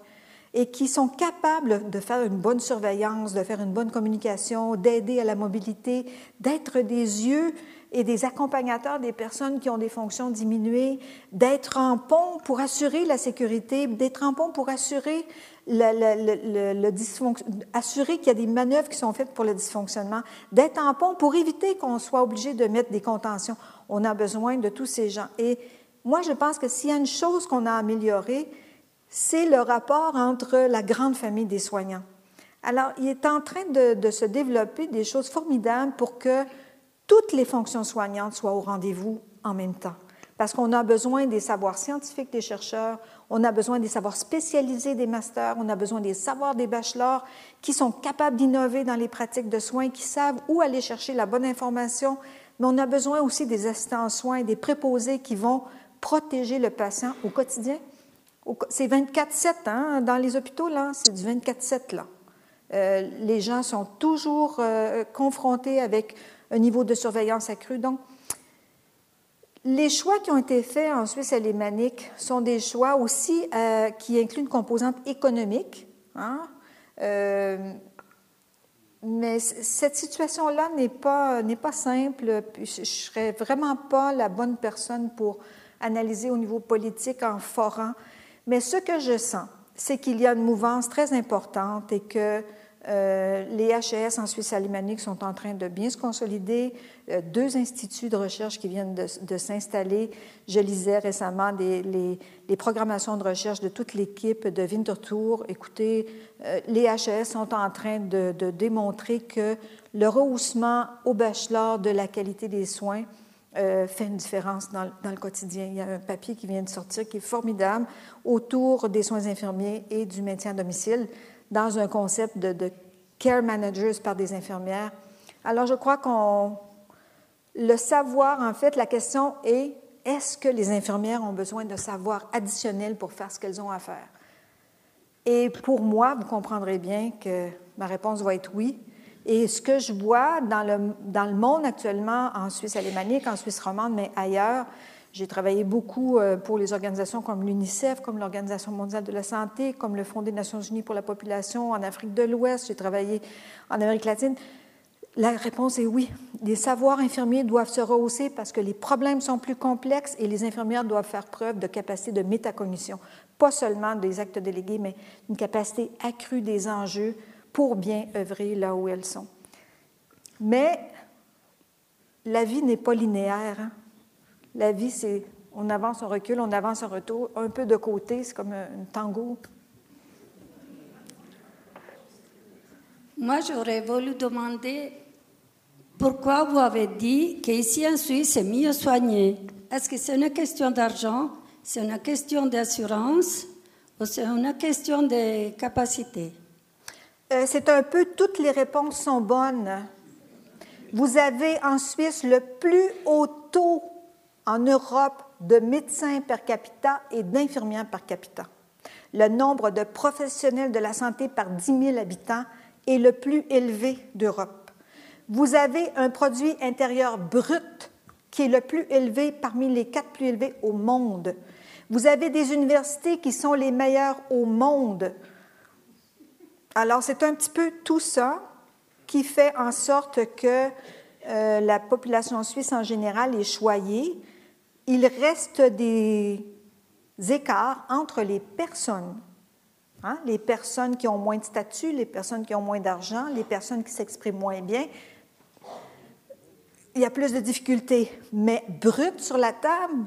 et qui sont capables de faire une bonne surveillance, de faire une bonne communication, d'aider à la mobilité, d'être des yeux et des accompagnateurs des personnes qui ont des fonctions diminuées, d'être en pont pour assurer la sécurité, d'être en pont pour assurer assurer qu'il y a des manœuvres qui sont faites pour le dysfonctionnement, en pont pour éviter qu'on soit obligé de mettre des contentions. On a besoin de tous ces gens. Et moi, je pense que s'il y a une chose qu'on a améliorée, c'est le rapport entre la grande famille des soignants. Alors, il est en train de se développer des choses formidables pour que toutes les fonctions soignantes soient au rendez-vous en même temps. Parce qu'on a besoin des savoirs scientifiques des chercheurs, on a besoin des savoirs spécialisés des masters, on a besoin des savoirs des bachelors qui sont capables d'innover dans les pratiques de soins, qui savent où aller chercher la bonne information, mais on a besoin aussi des assistants en soins, des préposés qui vont protéger le patient au quotidien. C'est 24-7 hein, dans les hôpitaux, là, c'est du 24-7 là. Euh, les gens sont toujours euh, confrontés avec un niveau de surveillance accru. Donc, les choix qui ont été faits en Suisse alémanique sont des choix aussi euh, qui incluent une composante économique. Hein? Euh, mais cette situation-là n'est pas, n'est pas simple. Je ne serais vraiment pas la bonne personne pour analyser au niveau politique en forant. Mais ce que je sens, c'est qu'il y a une mouvance très importante et que euh, les HES en Suisse alémanique sont en train de bien se consolider. Euh, deux instituts de recherche qui viennent de, s'installer. Je lisais récemment les, programmations de recherche de toute l'équipe de Winterthur. Écoutez, euh, les HES sont en train de, démontrer que le rehaussement au bachelor de la qualité des soins fait une différence dans, le quotidien. Il y a un papier qui vient de sortir qui est formidable autour des soins infirmiers et du maintien à domicile dans un concept de, care managers par des infirmières. Alors, je crois qu'on. Le savoir, en fait, la question est est-ce que les infirmières ont besoin de savoir additionnel pour faire ce qu'elles ont à faire? Et pour moi, vous comprendrez bien que ma réponse va être oui. Et ce que je vois dans le, dans le monde actuellement, en Suisse alémanique, en Suisse romande, mais ailleurs, j'ai travaillé beaucoup euh, pour les organisations comme l'UNICEF, comme l'Organisation mondiale de la santé, comme le Fonds des Nations unies pour la population en Afrique de l'Ouest. J'ai travaillé en Amérique latine. La réponse est oui. Les savoirs infirmiers doivent se rehausser parce que les problèmes sont plus complexes et les infirmières doivent faire preuve de capacité de métacognition, pas seulement des actes délégués, mais une capacité accrue des enjeux pour bien œuvrer là où elles sont. Mais la vie n'est pas linéaire. Hein. La vie, c'est on avance, on recule, on avance, on retour, un peu de côté, c'est comme un tango. Moi, j'aurais voulu demander pourquoi vous avez dit qu'ici en Suisse, c'est mieux soigné. Est-ce que c'est une question d'argent, c'est une question d'assurance ou c'est une question de capacité? Euh, c'est un peu toutes les réponses sont bonnes. Vous avez en Suisse le plus haut taux en Europe de médecins per capita et d'infirmières par capita. Le nombre de professionnels de la santé par 10 000 habitants est le plus élevé d'Europe. Vous avez un produit intérieur brut qui est le plus élevé parmi les quatre plus élevés au monde. Vous avez des universités qui sont les meilleures au monde. Alors, c'est un petit peu tout ça qui fait en sorte que euh, la population suisse en général est choyée il reste des écarts entre les personnes. Hein, les personnes qui ont moins de statut, les personnes qui ont moins d'argent, les personnes qui s'expriment moins bien. Il y a plus de difficultés. Mais brut sur la table,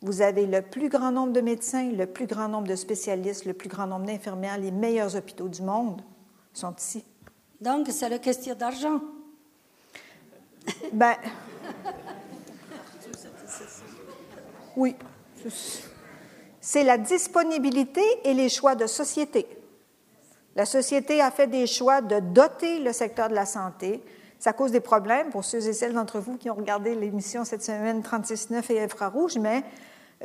vous avez le plus grand nombre de médecins, le plus grand nombre de spécialistes, le plus grand nombre d'infirmières, les meilleurs hôpitaux du monde sont ici. Donc, c'est la question d'argent. Ben, oui. c'est la disponibilité et les choix de société. La société a fait des choix de doter le secteur de la santé. Ça cause des problèmes pour ceux et celles d'entre vous qui ont regardé l'émission cette semaine 36.9 et infrarouge, mais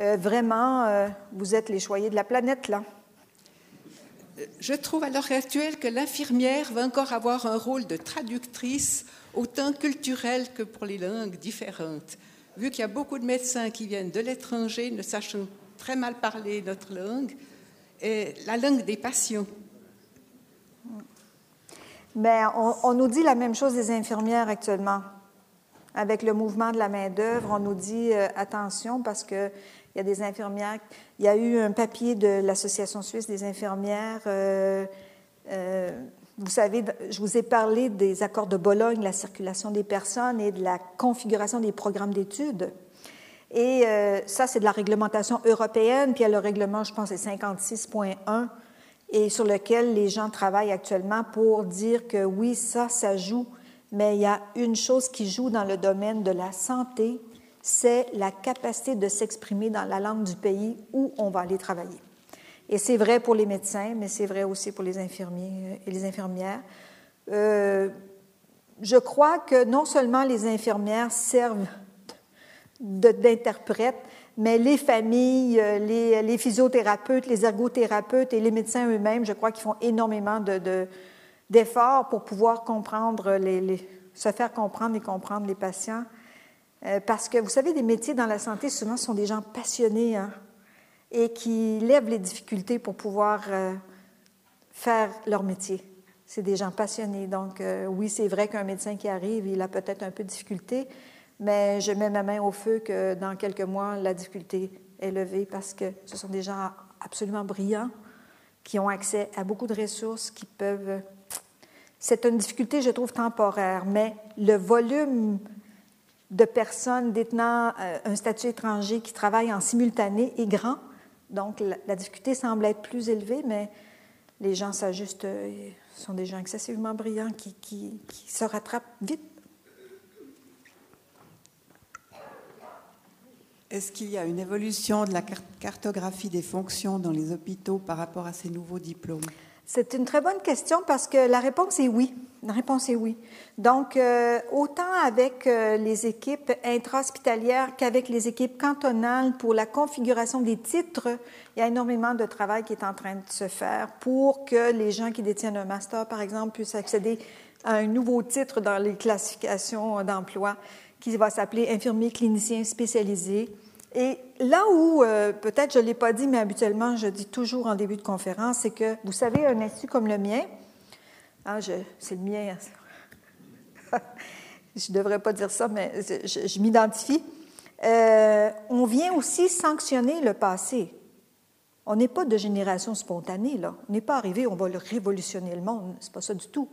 euh, vraiment, euh, vous êtes les choyés de la planète, là. Je trouve à l'heure actuelle que l'infirmière va encore avoir un rôle de traductrice autant culturel que pour les langues différentes. Vu qu'il y a beaucoup de médecins qui viennent de l'étranger, ne sachant très mal parler notre langue, et la langue des patients. On, on, nous dit la même chose des infirmières actuellement. Avec le mouvement de la main-d'œuvre, on nous dit euh, attention parce qu'il y a des infirmières. Il y a eu un papier de l'Association suisse des infirmières. Euh, euh, vous savez, je vous ai parlé des accords de Bologne, la circulation des personnes et de la configuration des programmes d'études. Et euh, ça, c'est de la réglementation européenne, puis il y a le règlement, je pense, c'est 56.1 et sur lequel les gens travaillent actuellement pour dire que oui, ça, ça joue, mais il y a une chose qui joue dans le domaine de la santé, c'est la capacité de s'exprimer dans la langue du pays où on va aller travailler. Et c'est vrai pour les médecins, mais c'est vrai aussi pour les infirmiers et les infirmières. Euh, je crois que non seulement les infirmières servent d'interprètes, mais les familles, euh, les, physiothérapeutes, les ergothérapeutes et les médecins eux-mêmes, je crois qu'ils font énormément d'efforts de, pour pouvoir comprendre, se faire comprendre et comprendre les patients. Euh, parce que, vous savez, les métiers dans la santé, souvent, sont des gens passionnés hein, et qui lèvent les difficultés pour pouvoir euh, faire leur métier. C'est des gens passionnés. Donc, euh, oui, c'est vrai qu'un médecin qui arrive, il a peut-être un peu de difficulté, mais je mets ma main au feu que dans quelques mois, la difficulté est levée parce que ce sont des gens absolument brillants qui ont accès à beaucoup de ressources qui peuvent. C'est une difficulté, je trouve, temporaire, mais le volume de personnes détenant euh, un statut étranger qui travaillent en simultané est grand. Donc, la, difficulté semble être plus élevée, mais les gens s'ajustent, euh, sont des gens excessivement brillants qui se rattrapent vite. Est-ce qu'il y a une évolution de la cartographie des fonctions dans les hôpitaux par rapport à ces nouveaux diplômes? C'est une très bonne question parce que la réponse est oui. La réponse est oui. Donc, euh, autant avec euh, les équipes intra-hospitalières qu'avec les équipes cantonales pour la configuration des titres, il y a énormément de travail qui est en train de se faire pour que les gens qui détiennent un master, par exemple, puissent accéder à un nouveau titre dans les classifications d'emploi qui va s'appeler infirmier clinicien spécialisé. Et là où, euh, peut-être je ne l'ai pas dit, mais habituellement je dis toujours en début de conférence, c'est que, vous savez, un institut comme le mien, ah, c'est le mien, je ne devrais pas dire ça, mais je, je m'identifie, euh, on vient aussi sanctionner le passé. On n'est pas de génération spontanée, là. On n'est pas arrivé, on va le révolutionner le monde. C'est pas ça du tout.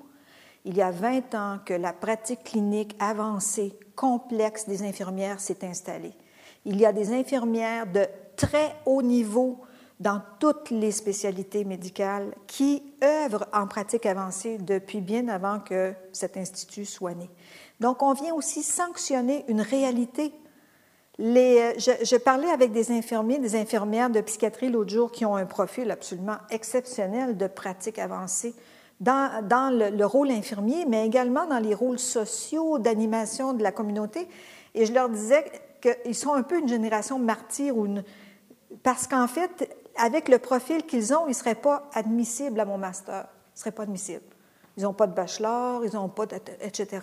Il y a 20 ans que la pratique clinique avancée, complexe des infirmières s'est installée. Il y a des infirmières de très haut niveau dans toutes les spécialités médicales qui œuvrent en pratique avancée depuis bien avant que cet institut soit né. Donc, on vient aussi sanctionner une réalité. Les, je, parlais avec des infirmiers, des infirmières de psychiatrie l'autre jour qui ont un profil absolument exceptionnel de pratique avancée dans, le, rôle infirmier, mais également dans les rôles sociaux d'animation de la communauté. Et je leur disais qu'ils sont un peu une génération martyre ou parce qu'en fait, avec le profil qu'ils ont, ils ne seraient pas admissibles à mon master. Ils ne seraient pas admissibles. Ils n'ont pas de bachelor, ils n'ont pas de, etc.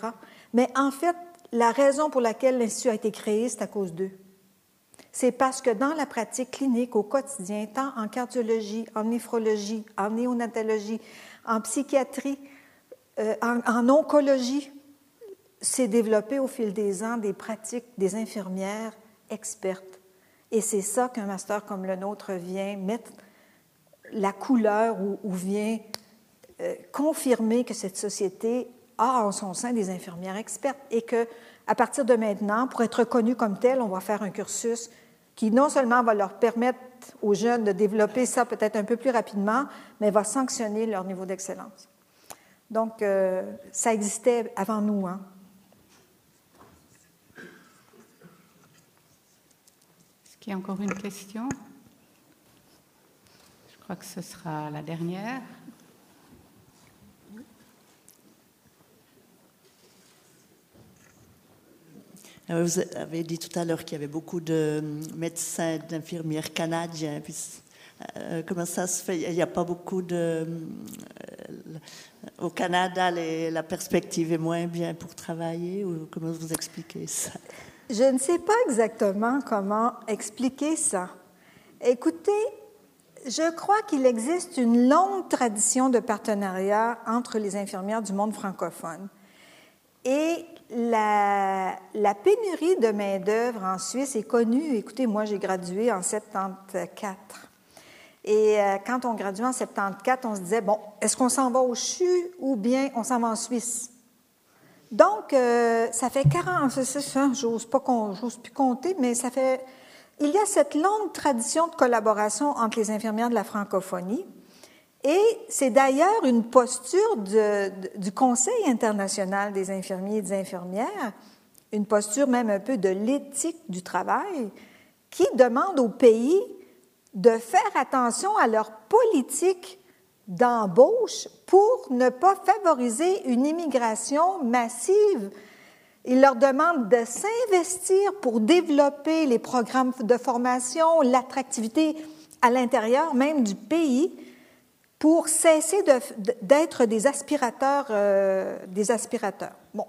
Mais en fait, la raison pour laquelle l'Institut a été créé, c'est à cause d'eux. C'est parce que dans la pratique clinique au quotidien, tant en cardiologie, en néphrologie, en néonatologie, en psychiatrie, euh, en, oncologie, s'est développé au fil des ans des pratiques des infirmières expertes. Et c'est ça qu'un master comme le nôtre vient mettre la couleur ou, vient euh, confirmer que cette société a en son sein des infirmières expertes et que à partir de maintenant, pour être reconnu comme tel, on va faire un cursus qui non seulement va leur permettre aux jeunes de développer ça peut-être un peu plus rapidement, mais va sanctionner leur niveau d'excellence. Donc, euh, ça existait avant nous. Hein? Est-ce qu'il encore une question? Crois que ce sera la dernière. Euh, vous avez dit tout à l'heure qu'il y avait beaucoup de médecins, d'infirmières canadiens. Euh, comment ça se fait? Il n'y a pas beaucoup de. Euh, au Canada, la perspective est moins bien pour travailler ou comment vous expliquez ça? Je ne sais pas exactement comment expliquer ça. Écoutez, je crois qu'il existe une longue tradition de partenariat entre les infirmières du monde francophone. Et la, pénurie de main-d'œuvre en Suisse est connue. Écoutez, moi, j'ai gradué en 74. Et euh, quand on graduait en 74, on se disait, bon, est-ce qu'on s'en va au CHU ou bien on s'en va en Suisse? Donc, euh, ça fait 40, j'ose pas, j'ose plus compter, mais ça fait, il y a cette longue tradition de collaboration entre les infirmières de la francophonie. Et c'est d'ailleurs une posture du Conseil international des infirmiers et des infirmières, une posture même un peu de l'éthique du travail, qui demande aux pays de faire attention à leur politique d'embauche pour ne pas favoriser une immigration massive. Il leur demande de s'investir pour développer les programmes de formation, l'attractivité à l'intérieur même du pays pour cesser d'être des aspirateurs, euh, des aspirateurs. Bon,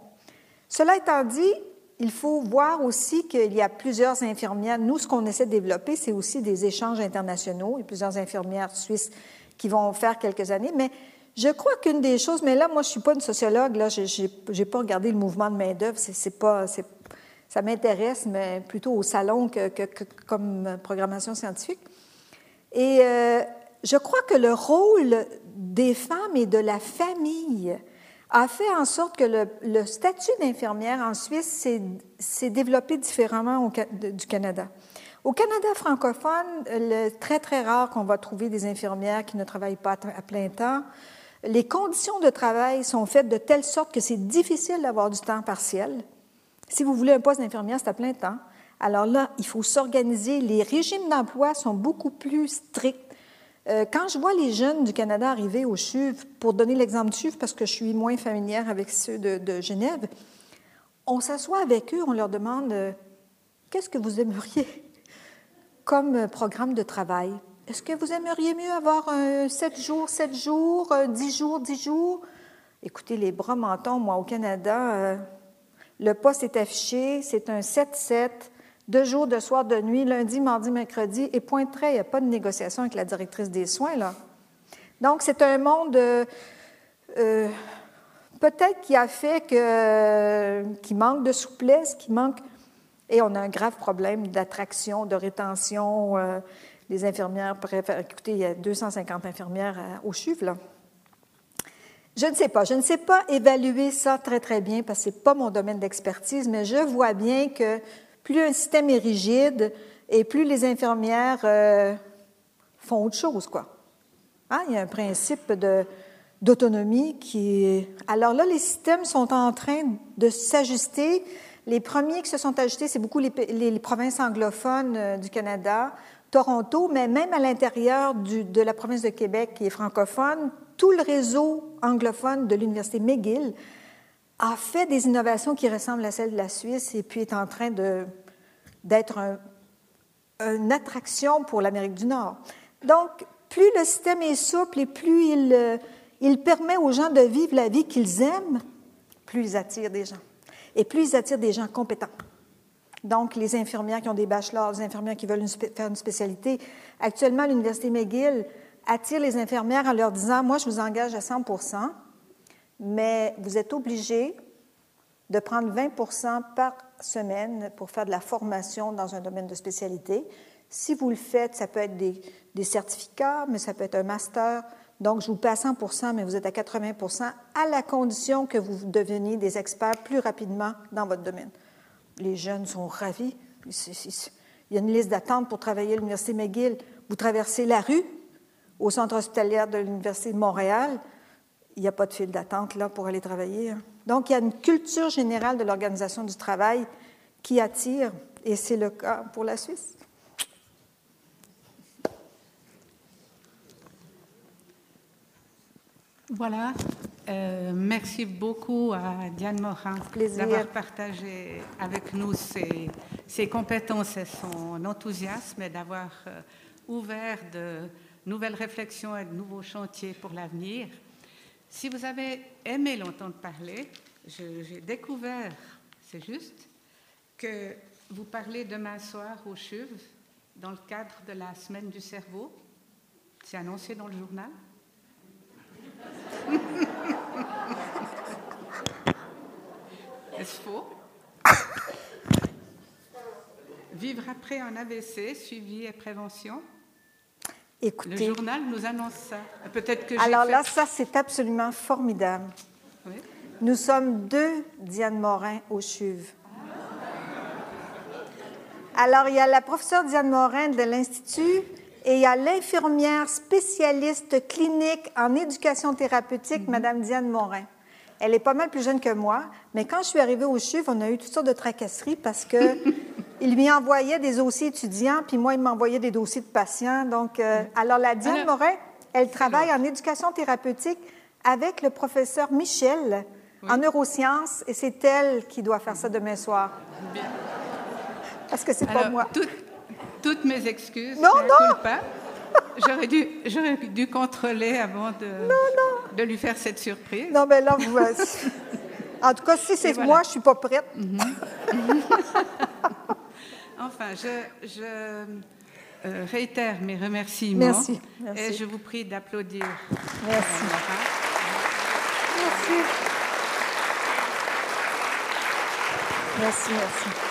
cela étant dit, il faut voir aussi qu'il y a plusieurs infirmières. Nous, ce qu'on essaie de développer, c'est aussi des échanges internationaux. Il y a plusieurs infirmières suisses qui vont faire quelques années. Mais je crois qu'une des choses, mais là, moi, je suis pas une sociologue. Là, je n'ai pas regardé le mouvement de main d'œuvre. C'est pas, ça m'intéresse, mais plutôt au salon que, comme programmation scientifique. Et euh, je crois que le rôle des femmes et de la famille a fait en sorte que le, statut d'infirmière en Suisse s'est développé différemment du Canada. Au Canada francophone, le, très très rare qu'on va trouver des infirmières qui ne travaillent pas à plein temps. Les conditions de travail sont faites de telle sorte que c'est difficile d'avoir du temps partiel. Si vous voulez un poste d'infirmière, c'est à plein temps. Alors là, il faut s'organiser. Les régimes d'emploi sont beaucoup plus stricts. Euh, quand je vois les jeunes du Canada arriver au CHUV, pour donner l'exemple du CHUV, parce que je suis moins familière avec ceux de, Genève, on s'assoit avec eux, on leur demande euh, qu'est-ce que vous aimeriez comme programme de travail. Est-ce que vous aimeriez mieux avoir un 7 jours, 7 jours, 10 jours, 10 jours? Écoutez, les bras mentons, moi, au Canada, euh, le poste est affiché, c'est un 7-7 deux jours de soir, de nuit, lundi, mardi, mercredi, et point de trait, il n'y a pas de négociation avec la directrice des soins. Là. Donc, c'est un monde euh, euh, peut-être qui a fait que, qui manque de souplesse, qui manque. Et on a un grave problème d'attraction, de rétention. Euh, les infirmières préfèrent. Écoutez, il y a 250 infirmières au CHUV, là. Je ne sais pas. Je ne sais pas évaluer ça très, très bien parce que ce n'est pas mon domaine d'expertise, mais je vois bien que plus un système est rigide et plus les infirmières euh, font autre chose, quoi. Hein? Il y a un principe d'autonomie qui. Alors là, les systèmes sont en train de s'ajuster. Les premiers qui se sont ajustés, c'est beaucoup les, provinces anglophones euh, du Canada, Toronto, mais même à l'intérieur de la province de Québec qui est francophone, tout le réseau anglophone de l'Université McGill a fait des innovations qui ressemblent à celles de la Suisse et puis est en train d'être une attraction pour l'Amérique du Nord. Donc, plus le système est souple et plus il, euh, il permet aux gens de vivre la vie qu'ils aiment, plus ils attirent des gens. Et plus ils attirent des gens compétents. Donc, les infirmières qui ont des bachelors, les infirmières qui veulent faire une spécialité. Actuellement, l'Université McGill attire les infirmières en leur disant, moi, je vous engage à 100% mais vous êtes obligé de prendre 20% par semaine pour faire de la formation dans un domaine de spécialité. Si vous le faites, ça peut être des, certificats, mais ça peut être un master. Donc, je vous paie à 100 mais vous êtes à 80% à la condition que vous deveniez des experts plus rapidement dans votre domaine. Les jeunes sont ravis. Il y a une liste d'attente pour travailler à l'Université McGill. Vous traversez la rue au centre hospitalier de l'Université de Montréal il n'y a pas de file d'attente là pour aller travailler. Hein. Donc, il y a une culture générale de l'organisation du travail qui attire, et c'est le cas pour la Suisse. Voilà. Euh, merci beaucoup à Diane Morin d'avoir partagé avec nous ses, ses compétences et son enthousiasme et d'avoir euh, ouvert de nouvelles réflexions et de nouveaux chantiers pour l'avenir. Si vous avez aimé l'entendre parler, j'ai découvert, c'est juste, que vous parlez demain soir au CHUV dans le cadre de la semaine du cerveau. C'est annoncé dans le journal. Est-ce faux? Vivre après un AVC, suivi et prévention? Le Écoutez, journal nous annonce ça. Peut-être que alors fait- là, ça, c'est absolument formidable. Oui. Nous sommes deux Diane Morin au CHUV. Alors, il y a la professeure Diane Morin de l'Institut et il y a l'infirmière spécialiste clinique en éducation thérapeutique, Madame Diane Morin. Elle est pas mal plus jeune que moi, mais quand je suis arrivée au CHUV, on a eu toutes sortes de tracasseries parce que il lui envoyait des dossiers étudiants, puis moi, il m'envoyait des dossiers de patients. Donc, euh, alors, la Diane Alors, Morin, elle travaille en éducation thérapeutique avec le professeur Michel en neurosciences, et c'est elle qui doit faire ça demain soir. Parce que c'est pas moi. Toutes mes excuses. Non, non. J'aurais dû, j'aurais dû contrôler avant de, de lui faire cette surprise. Non, mais là, vous. euh, en tout cas, si c'est voilà. moi, je suis pas prête. Enfin, je, je, euh, réitère mes remerciements. Merci, merci. Et je vous prie d'applaudir. Merci. Merci. Merci, merci.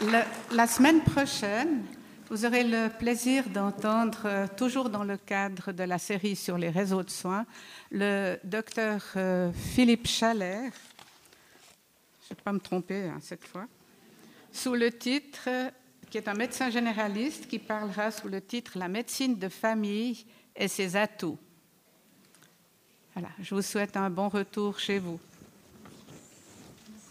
La semaine prochaine, vous aurez le plaisir d'entendre, euh, toujours dans le cadre de la série sur les réseaux de soins, le docteur euh, Philippe Chalère, je ne vais pas me tromper hein, cette fois, sous le titre, qui est un médecin généraliste, qui parlera sous le titre La médecine de famille et ses atouts. Voilà, je vous souhaite un bon retour chez vous.